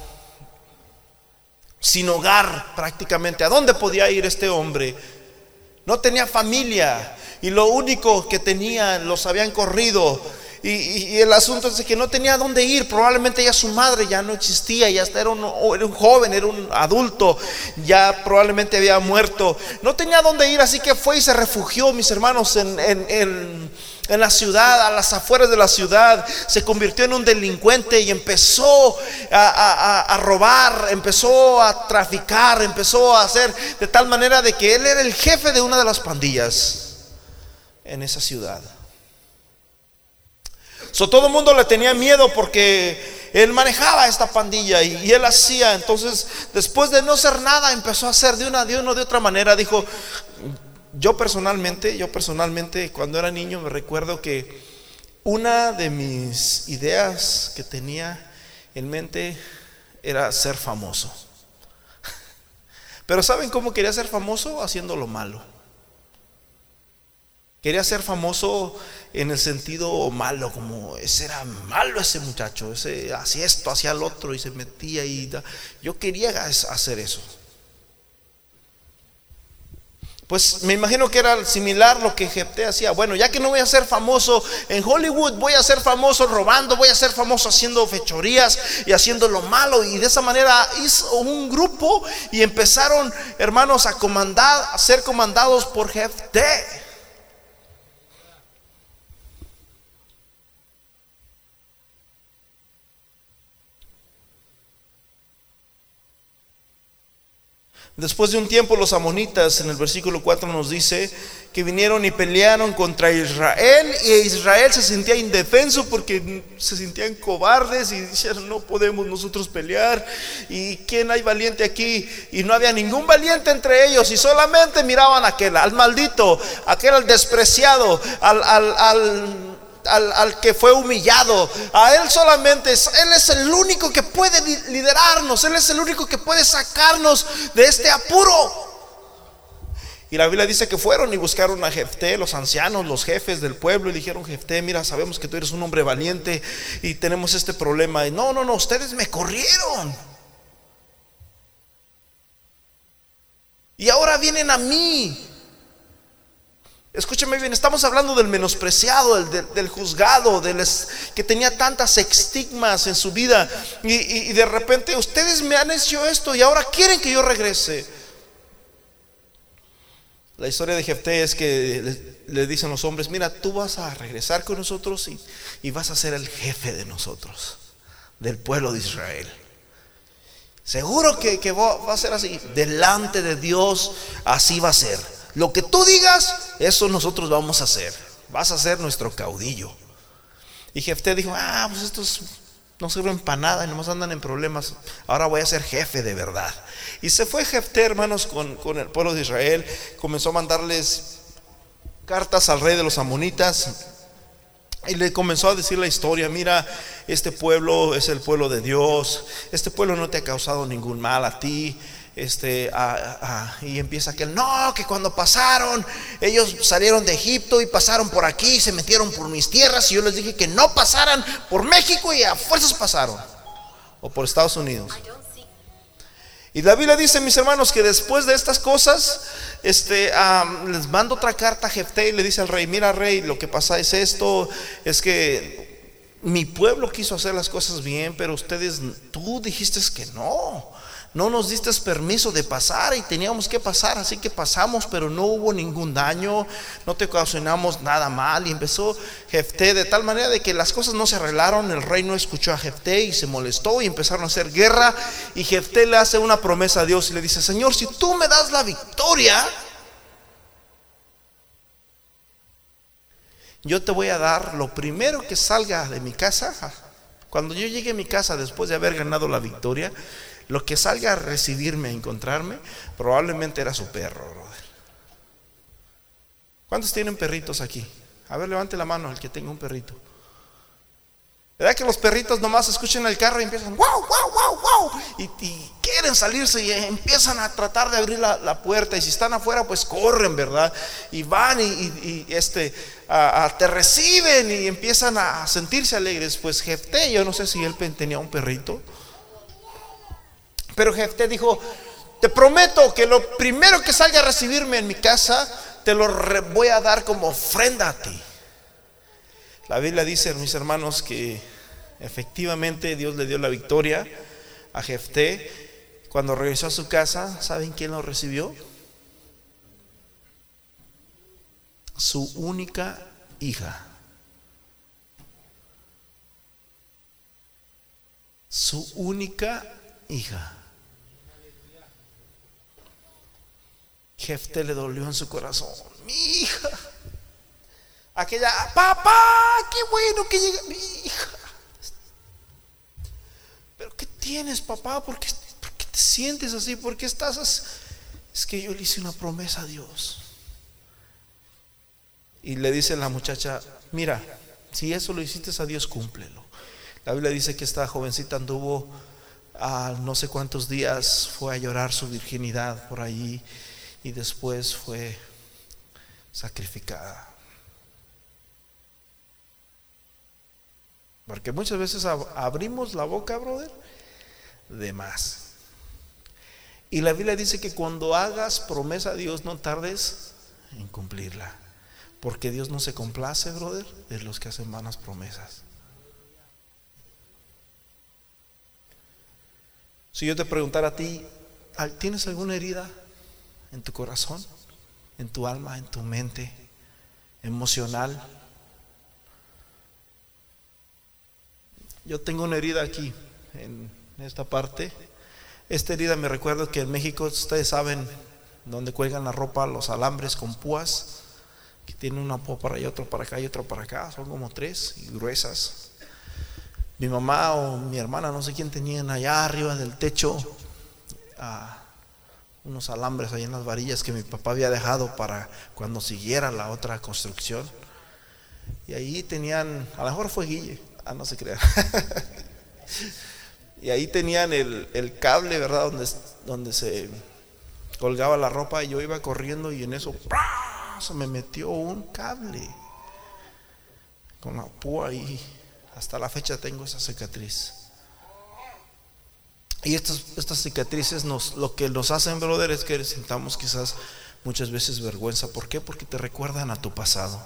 sin hogar prácticamente. ¿A dónde podía ir este hombre? No tenía familia y lo único que tenía los habían corrido. Y, el asunto es que no tenía dónde ir. Probablemente ya su madre ya no existía, ya era un, joven, era un adulto, ya probablemente había muerto. No tenía dónde ir, así que fue y se refugió, mis hermanos, en en la ciudad, a las afueras de la ciudad, se convirtió en un delincuente y empezó a, robar, empezó a traficar, empezó a hacer de tal manera de que él era el jefe de una de las pandillas en esa ciudad. So, todo el mundo le tenía miedo porque él manejaba esta pandilla y, él hacía. Entonces, después de no hacer nada, empezó a hacer de una, de una de otra manera. Dijo, yo personalmente, yo personalmente cuando era niño me recuerdo que una de mis ideas que tenía en mente era ser famoso. Pero ¿saben cómo quería ser famoso? Haciendo lo malo. Quería ser famoso en el sentido malo, como ese era malo ese muchacho, ese hacía esto, hacía el otro y se metía y yo quería hacer eso. Pues me imagino que era similar lo que Jefté hacía. Bueno, ya que no voy a ser famoso en Hollywood, voy a ser famoso robando, voy a ser famoso haciendo fechorías y haciendo lo malo. Y de esa manera hizo un grupo y empezaron, hermanos, a comandar, a ser comandados por Jefté. Después de un tiempo los amonitas en el versículo 4 nos dice que vinieron y pelearon contra Israel y Israel se sentía indefenso porque se sentían cobardes y decían no podemos nosotros pelear y quién hay valiente aquí y no había ningún valiente entre ellos y solamente miraban a aquel, al maldito, aquel al despreciado, al, al al, que fue humillado. A Él solamente, Él es el único que puede liderarnos, Él es el único que puede sacarnos de este apuro. Y la Biblia dice que fueron y buscaron a Jefté, los ancianos, los jefes del pueblo, y dijeron, Jefté, mira, sabemos que tú eres un hombre valiente y tenemos este problema. Y no, no, no, ustedes me corrieron. Y ahora vienen a mí. Escúcheme bien, estamos hablando del menospreciado, del, juzgado, del que tenía tantas estigmas en su vida. Y, de repente ustedes me han hecho esto y ahora quieren que yo regrese. La historia de Jefté es que le, dicen los hombres, mira, tú vas a regresar con nosotros y, vas a ser el jefe de nosotros, del pueblo de Israel. Seguro que, que va a ser así. Delante de Dios así va a ser. Lo que tú digas, eso nosotros vamos a hacer. Vas a ser nuestro caudillo. Y Jefté dijo, ah, pues estos no sirven para nada y nomás andan en problemas. Ahora voy a ser jefe de verdad. Y se fue Jefté, hermanos, con, con el pueblo de Israel. Comenzó a mandarles cartas al rey de los amonitas. Y le comenzó a decir la historia, mira, este pueblo es el pueblo de Dios, este pueblo no te ha causado ningún mal a ti, este, y empieza aquel, no, que cuando pasaron, ellos salieron de Egipto y pasaron por aquí, y se metieron por mis tierras y yo les dije que no pasaran por México y a fuerzas pasaron, o por Estados Unidos. Y la Biblia dice, mis hermanos, que después de estas cosas, este, les mando otra carta a Jefté y le dice al rey, mira rey, lo que pasa es esto, es que mi pueblo quiso hacer las cosas bien, pero ustedes, tú dijiste que no. No nos diste permiso de pasar y teníamos que pasar, así que pasamos, pero no hubo ningún daño, no te ocasionamos nada mal. Y empezó Jefté de tal manera de que las cosas no se arreglaron, el rey no escuchó a Jefté y se molestó y empezaron a hacer guerra. Y Jefté le hace una promesa a Dios y le dice, Señor, si tú me das la victoria, yo te voy a dar lo primero que salga de mi casa. Cuando yo llegue a mi casa después de haber ganado la victoria, lo que salga a recibirme, a encontrarme, probablemente era su perro, brother. ¿Cuántos tienen perritos aquí? A ver, levante la mano el que tenga un perrito. ¿Verdad que los perritos nomás escuchan el carro y empiezan, wow, wow, wow, wow? Y, quieren salirse y empiezan a tratar de abrir la, puerta. Y si están afuera, pues corren, ¿verdad? Y van y, este, te reciben y empiezan a sentirse alegres. Pues Jefté, yo no sé si él tenía un perrito. Pero Jefté dijo, te prometo que lo primero que salga a recibirme en mi casa, te lo voy a dar como ofrenda a ti. La Biblia dice, mis hermanos, que efectivamente Dios le dio la victoria a Jefté. Cuando regresó a su casa, ¿saben quién lo recibió? Su única hija. Su única hija. Jefte le dolió en su corazón. Mi hija. Aquella, papá, qué bueno que llega mi hija. Pero ¿qué tienes, papá? ¿Por qué, te sientes así? ¿Por qué estás así? Es que yo le hice una promesa a Dios. Y le dice la muchacha, mira, si eso lo hiciste a Dios, cúmplelo. La Biblia dice que esta jovencita anduvo a no sé cuántos días, fue a llorar su virginidad por allí y después fue sacrificada. Porque muchas veces abrimos la boca, brother, de más. Y la Biblia dice que cuando hagas promesa a Dios no tardes en cumplirla. Porque Dios no se complace, brother, de los que hacen vanas promesas. Si yo te preguntara a ti, ¿tienes alguna herida en tu corazón, en tu alma, en tu mente, emocional? Yo tengo una herida aquí, en esta parte. Esta herida me recuerda que en México, ustedes saben, donde cuelgan la ropa, los alambres con púas, que tiene una púa para allá, otro para acá y otro para acá, son como tres y gruesas mi mamá o mi hermana, no sé quién, tenían allá arriba del techo ah, unos alambres ahí en las varillas que mi papá había dejado para cuando siguiera la otra construcción. Y ahí tenían, a lo mejor fue Guille, ah, no se crea. y ahí tenían el, cable, ¿verdad? Donde, donde se colgaba la ropa y yo iba corriendo y en eso se me metió un cable con la púa ahí hasta la fecha tengo esa cicatriz. Y estas, estas cicatrices nos, lo que nos hacen, brother, es que sintamos quizás muchas veces vergüenza. ¿Por qué? Porque te recuerdan a tu pasado.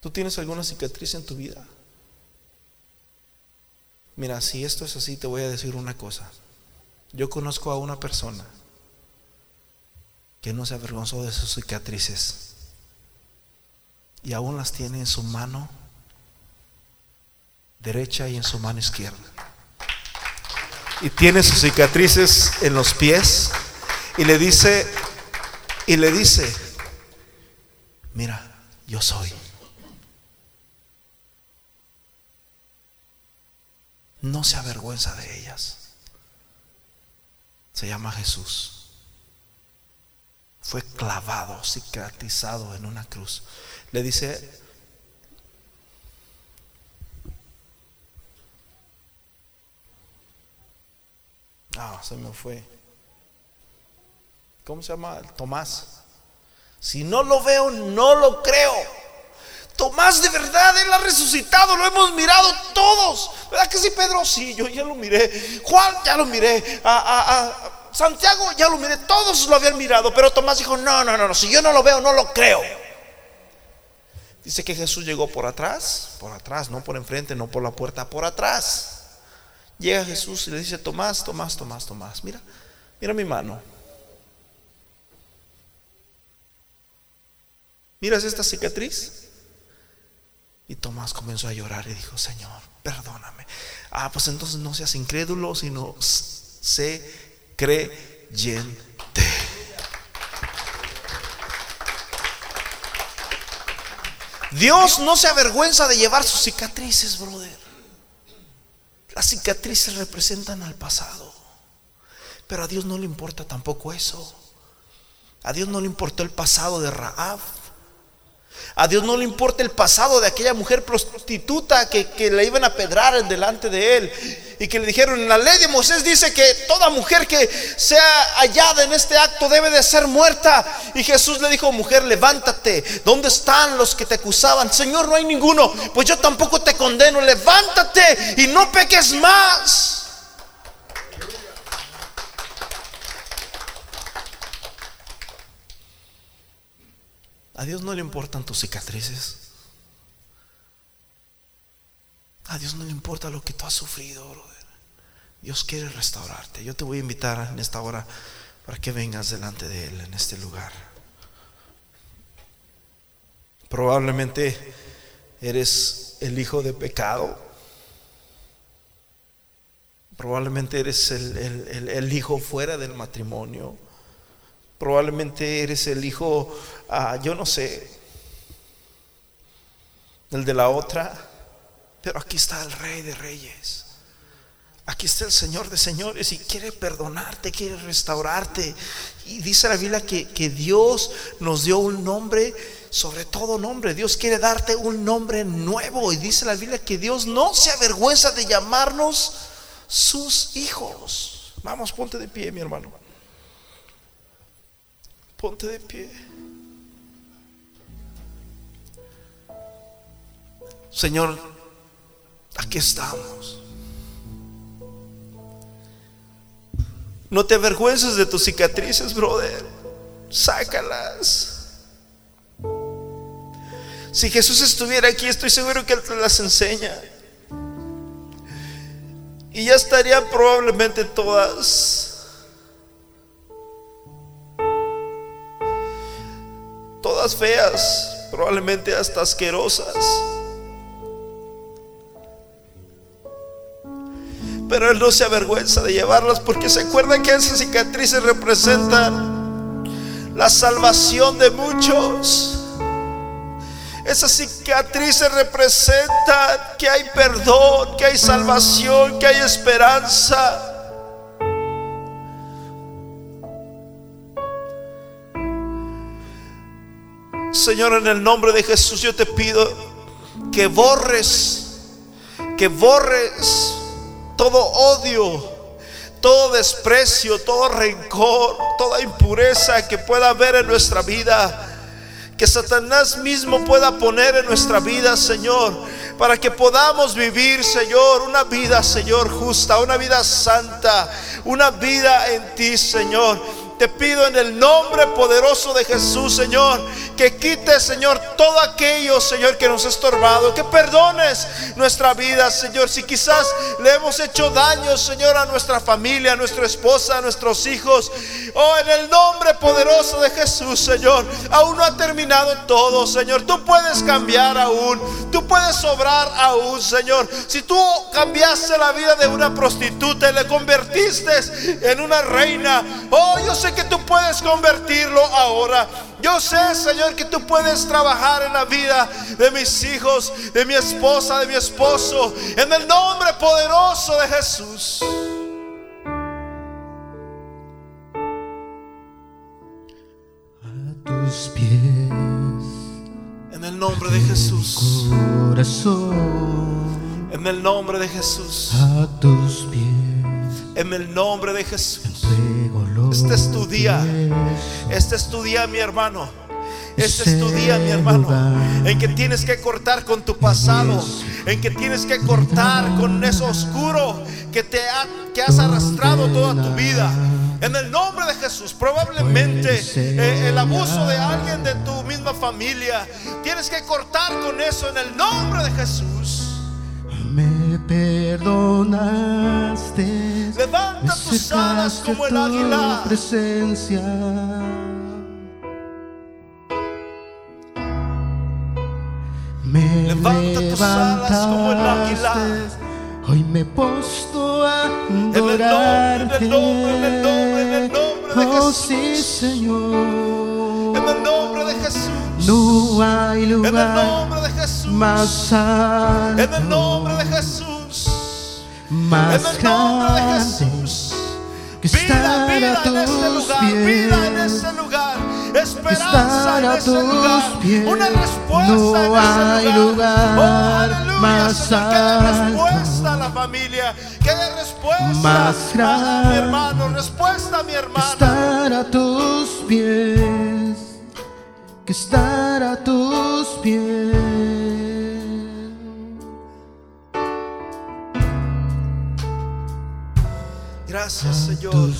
¿Tú tienes alguna cicatriz en tu vida? Mira, si esto es así, te voy a decir una cosa. Yo conozco a una persona que no se avergonzó de sus cicatrices y aún las tiene en su mano derecha y en su mano izquierda. Y tiene sus cicatrices en los pies y le dice, y le dice, mira, yo soy. No se avergüenza de ellas. Se llama Jesús. Fue clavado, cicatrizado en una cruz le dice, ah, se me fue. ¿Cómo se llama? Tomás. Si no lo veo, no lo creo. Tomás de verdad, Él ha resucitado, lo hemos mirado todos. ¿Verdad que sí, Pedro? Sí, yo ya lo miré. Juan, ya lo miré. A, Santiago, ya lo miré. Todos lo habían mirado, pero Tomás dijo, no, no, no, no, si yo no lo veo, no lo creo. Dice que Jesús llegó por atrás, por atrás, no por enfrente, no por la puerta, por atrás. Llega Jesús y le dice, Tomás, Tomás, Tomás, Tomás, mira, mira mi mano. ¿Miras esta cicatriz? Y Tomás comenzó a llorar y dijo, Señor, perdóname. Ah, pues entonces no seas incrédulo, sino sé creyente. Dios no se avergüenza de llevar sus cicatrices, brother. Las cicatrices representan al pasado. Pero a Dios no le importa tampoco eso. A Dios no le importó el pasado de Raab. A Dios no le importa el pasado de aquella mujer prostituta que, que le iban a pedrar delante de él y que le dijeron, en la ley de Moisés dice que toda mujer que sea hallada en este acto debe de ser muerta. Y Jesús le dijo, mujer, levántate. ¿Dónde están los que te acusaban? Señor, no hay ninguno. Pues yo tampoco te condeno. Levántate y no peques más. A Dios no le importan tus cicatrices. A Dios no le importa lo que tú has sufrido, brother. Dios quiere restaurarte. Yo te voy a invitar en esta hora para que vengas delante de Él en este lugar. Probablemente eres el hijo de pecado. Probablemente eres el, hijo fuera del matrimonio. Probablemente eres el hijo, ah, yo no sé, el de la otra. Pero aquí está el Rey de Reyes. Aquí está el Señor de señores y quiere perdonarte, quiere restaurarte. Y dice la Biblia que, que, Dios nos dio un nombre, sobre todo nombre. Dios quiere darte un nombre nuevo. Y dice la Biblia que Dios no se avergüenza de llamarnos sus hijos. Vamos, ponte de pie, mi hermano. Ponte de pie. Señor, aquí estamos. No te avergüences de tus cicatrices, brother. Sácalas. Si Jesús estuviera aquí, estoy seguro que Él te las enseña. Y ya estarían probablemente todas. Feas, probablemente hasta asquerosas. Pero Él no se avergüenza de llevarlas porque se acuerda que esas cicatrices representan la salvación de muchos. Esas cicatrices representan que hay perdón, que hay salvación, que hay esperanza. Señor, en el nombre de Jesús yo te pido que borres, que borres todo odio, todo desprecio, todo rencor, toda impureza que pueda haber en nuestra vida que Satanás mismo pueda poner en nuestra vida, Señor, para que podamos vivir, Señor, una vida, Señor, justa, una vida santa, una vida en ti, Señor. Te pido en el nombre poderoso de Jesús, Señor, que quites, Señor, todo aquello, Señor, que nos ha estorbado, que perdones nuestra vida, Señor. Si quizás le hemos hecho daño, Señor, a nuestra familia, a nuestra esposa, a nuestros hijos, oh, en el nombre poderoso de Jesús, Señor, aún no ha terminado todo, Señor. Tú puedes cambiar aún, tú puedes obrar aún, Señor. Si tú cambiaste la vida de una prostituta y le convertiste en una reina, oh, yo que tú puedes convertirlo ahora. Yo sé, Señor, que tú puedes trabajar en la vida de mis hijos, de mi esposa, de mi esposo, en el nombre poderoso de Jesús. A tus pies. En el nombre de Jesús. Corazón. En el nombre de Jesús. A tus pies. En el nombre de Jesús. Este es tu día. Este es tu día, mi hermano. Este es tu día, mi hermano, en que tienes que cortar con tu pasado, en que tienes que cortar con eso oscuro que te ha, que has arrastrado toda tu vida. En el nombre de Jesús, probablemente eh, el abuso de alguien de tu misma familia, tienes que cortar con eso en el nombre de Jesús. Me perdonaste. Levanta tus alas como el águila. presencia. Me Levanta tus alas como el águila. Hoy me he puesto a nombre, en el adorarte. nombre, en el nombre, en el nombre de oh, Jesús. sí, Señor. En el nombre de Jesús. No hay En el lugar nombre de Jesús. más alto. En el nombre de Jesús. Más En el nombre de grande Jesús. que Vida, estar vida a en este tus lugar. pies. Vida en este lugar. Esperanza en este tus lugar. pies. Una respuesta No en hay este lugar. lugar Oh, más Señor, que respuesta a la familia. Que respuesta Más a, mi grande hermano. Respuesta a mi hermana. estar a tus pies, que estar a tus pies. Gracias, Señor.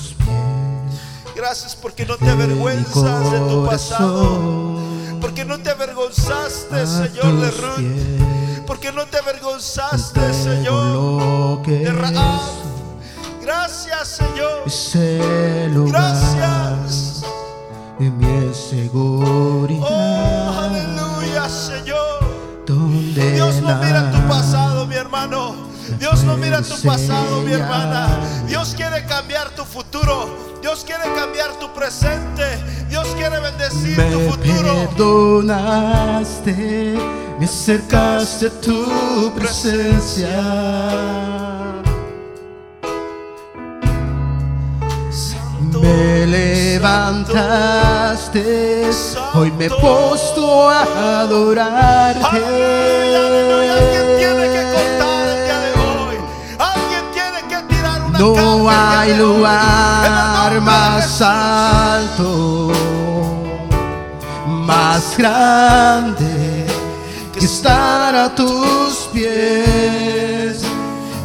Gracias porque no te avergüenzas de tu pasado. Porque no te avergonzaste, Señor, de Ruth. Porque no te avergonzaste, Señor, de Raab. Gracias, Señor. Gracias. de mi seguridad. Oh, aleluya, Señor. Dios no mira tu pasado, mi hermano. Dios no mira tu pasado, mi hermana. Dios quiere cambiar tu futuro. Dios quiere cambiar tu presente. Dios quiere bendecir me tu futuro. perdonaste, me acercaste a tu presencia. Santo, Me levantaste, hoy me he puesto a adorarte. Aleluya, aleluya. No hay lugar más alto, más grande que estar a tus pies,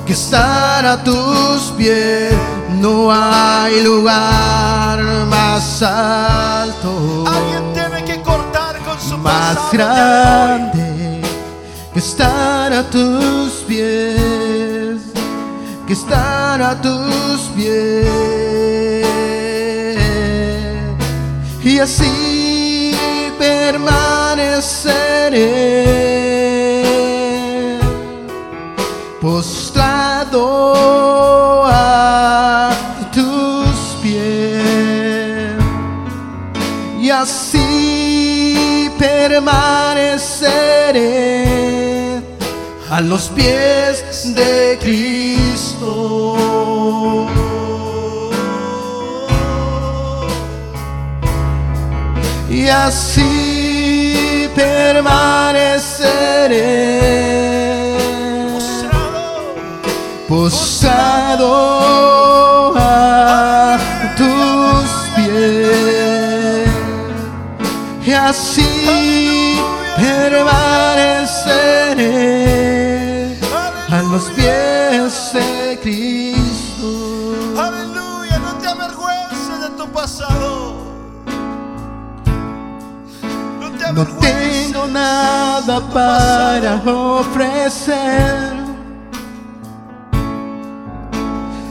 que estar a tus pies. No hay lugar más alto. Alguien tiene que cortar con su más grande que estar a tus pies que están a tus pies. Y así permaneceré postrado a tus pies. Y así permaneceré a los pies de Cristo. y así permaneceré posado. posado nada para ofrecer,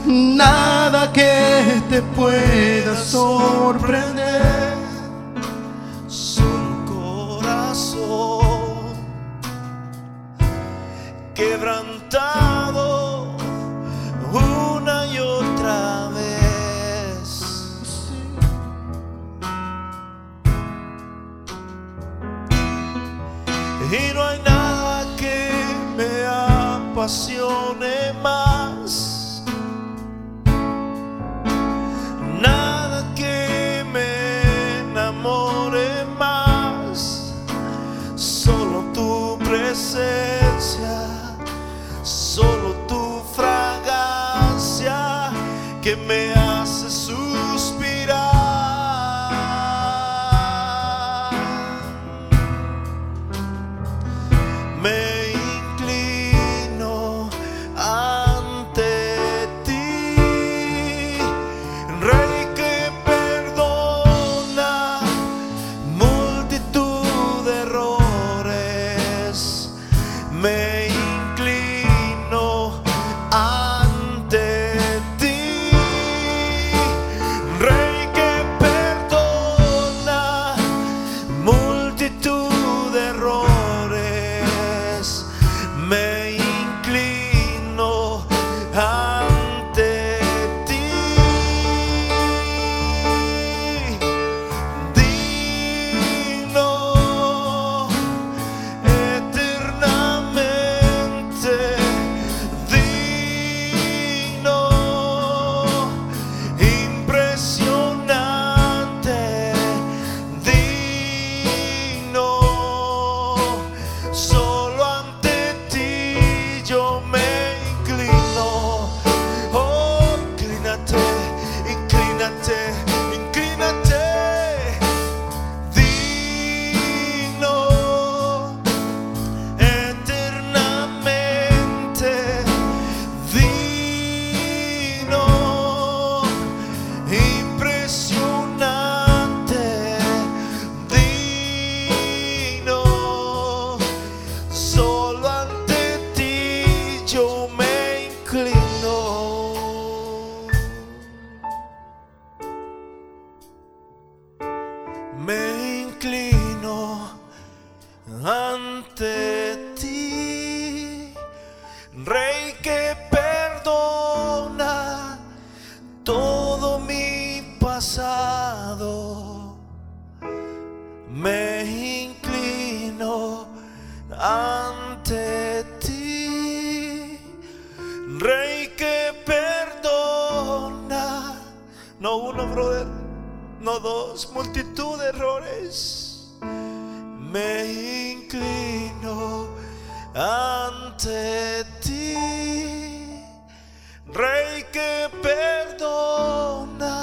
nada que te pueda sorprender. Solo corazón quebrantado. passione mai inclino ante ti, Rey que perdona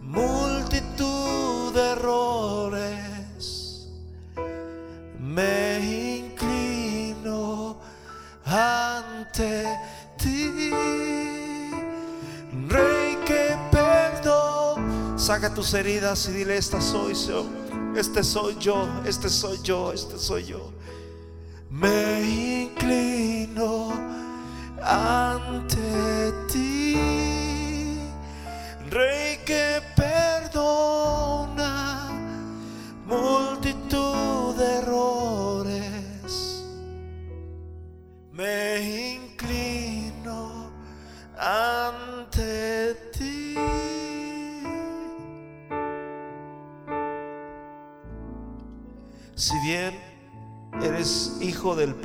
multitud de errores. Me inclino ante ti, Rey que perdona. Saca tus heridas y dile, esta soy, Señor este soy yo, este soy yo, este soy yo.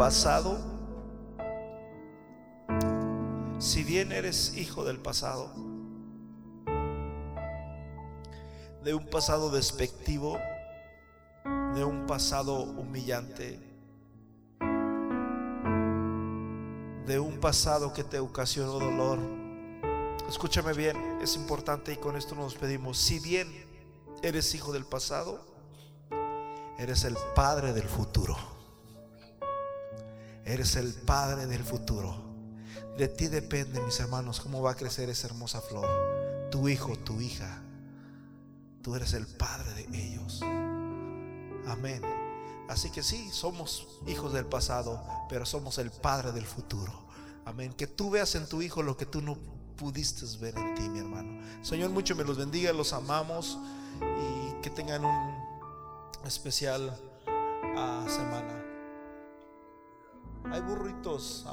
Pasado, si bien eres hijo del pasado, de un pasado despectivo, de un pasado humillante, de un pasado que te ocasionó dolor. Escúchame bien, es importante y con esto nos pedimos. Si bien eres hijo del pasado, eres el padre del futuro. Eres el padre del futuro. De ti depende, mis hermanos, cómo va a crecer esa hermosa flor. Tu hijo, tu hija. Tú eres el padre de ellos. Amén. Así que sí, somos hijos del pasado, pero somos el padre del futuro. Amén. Que tú veas en tu hijo lo que tú no pudiste ver en ti, mi hermano. Señor, mucho me los bendiga, los amamos y que tengan un especial ah, semana. Hay burritos.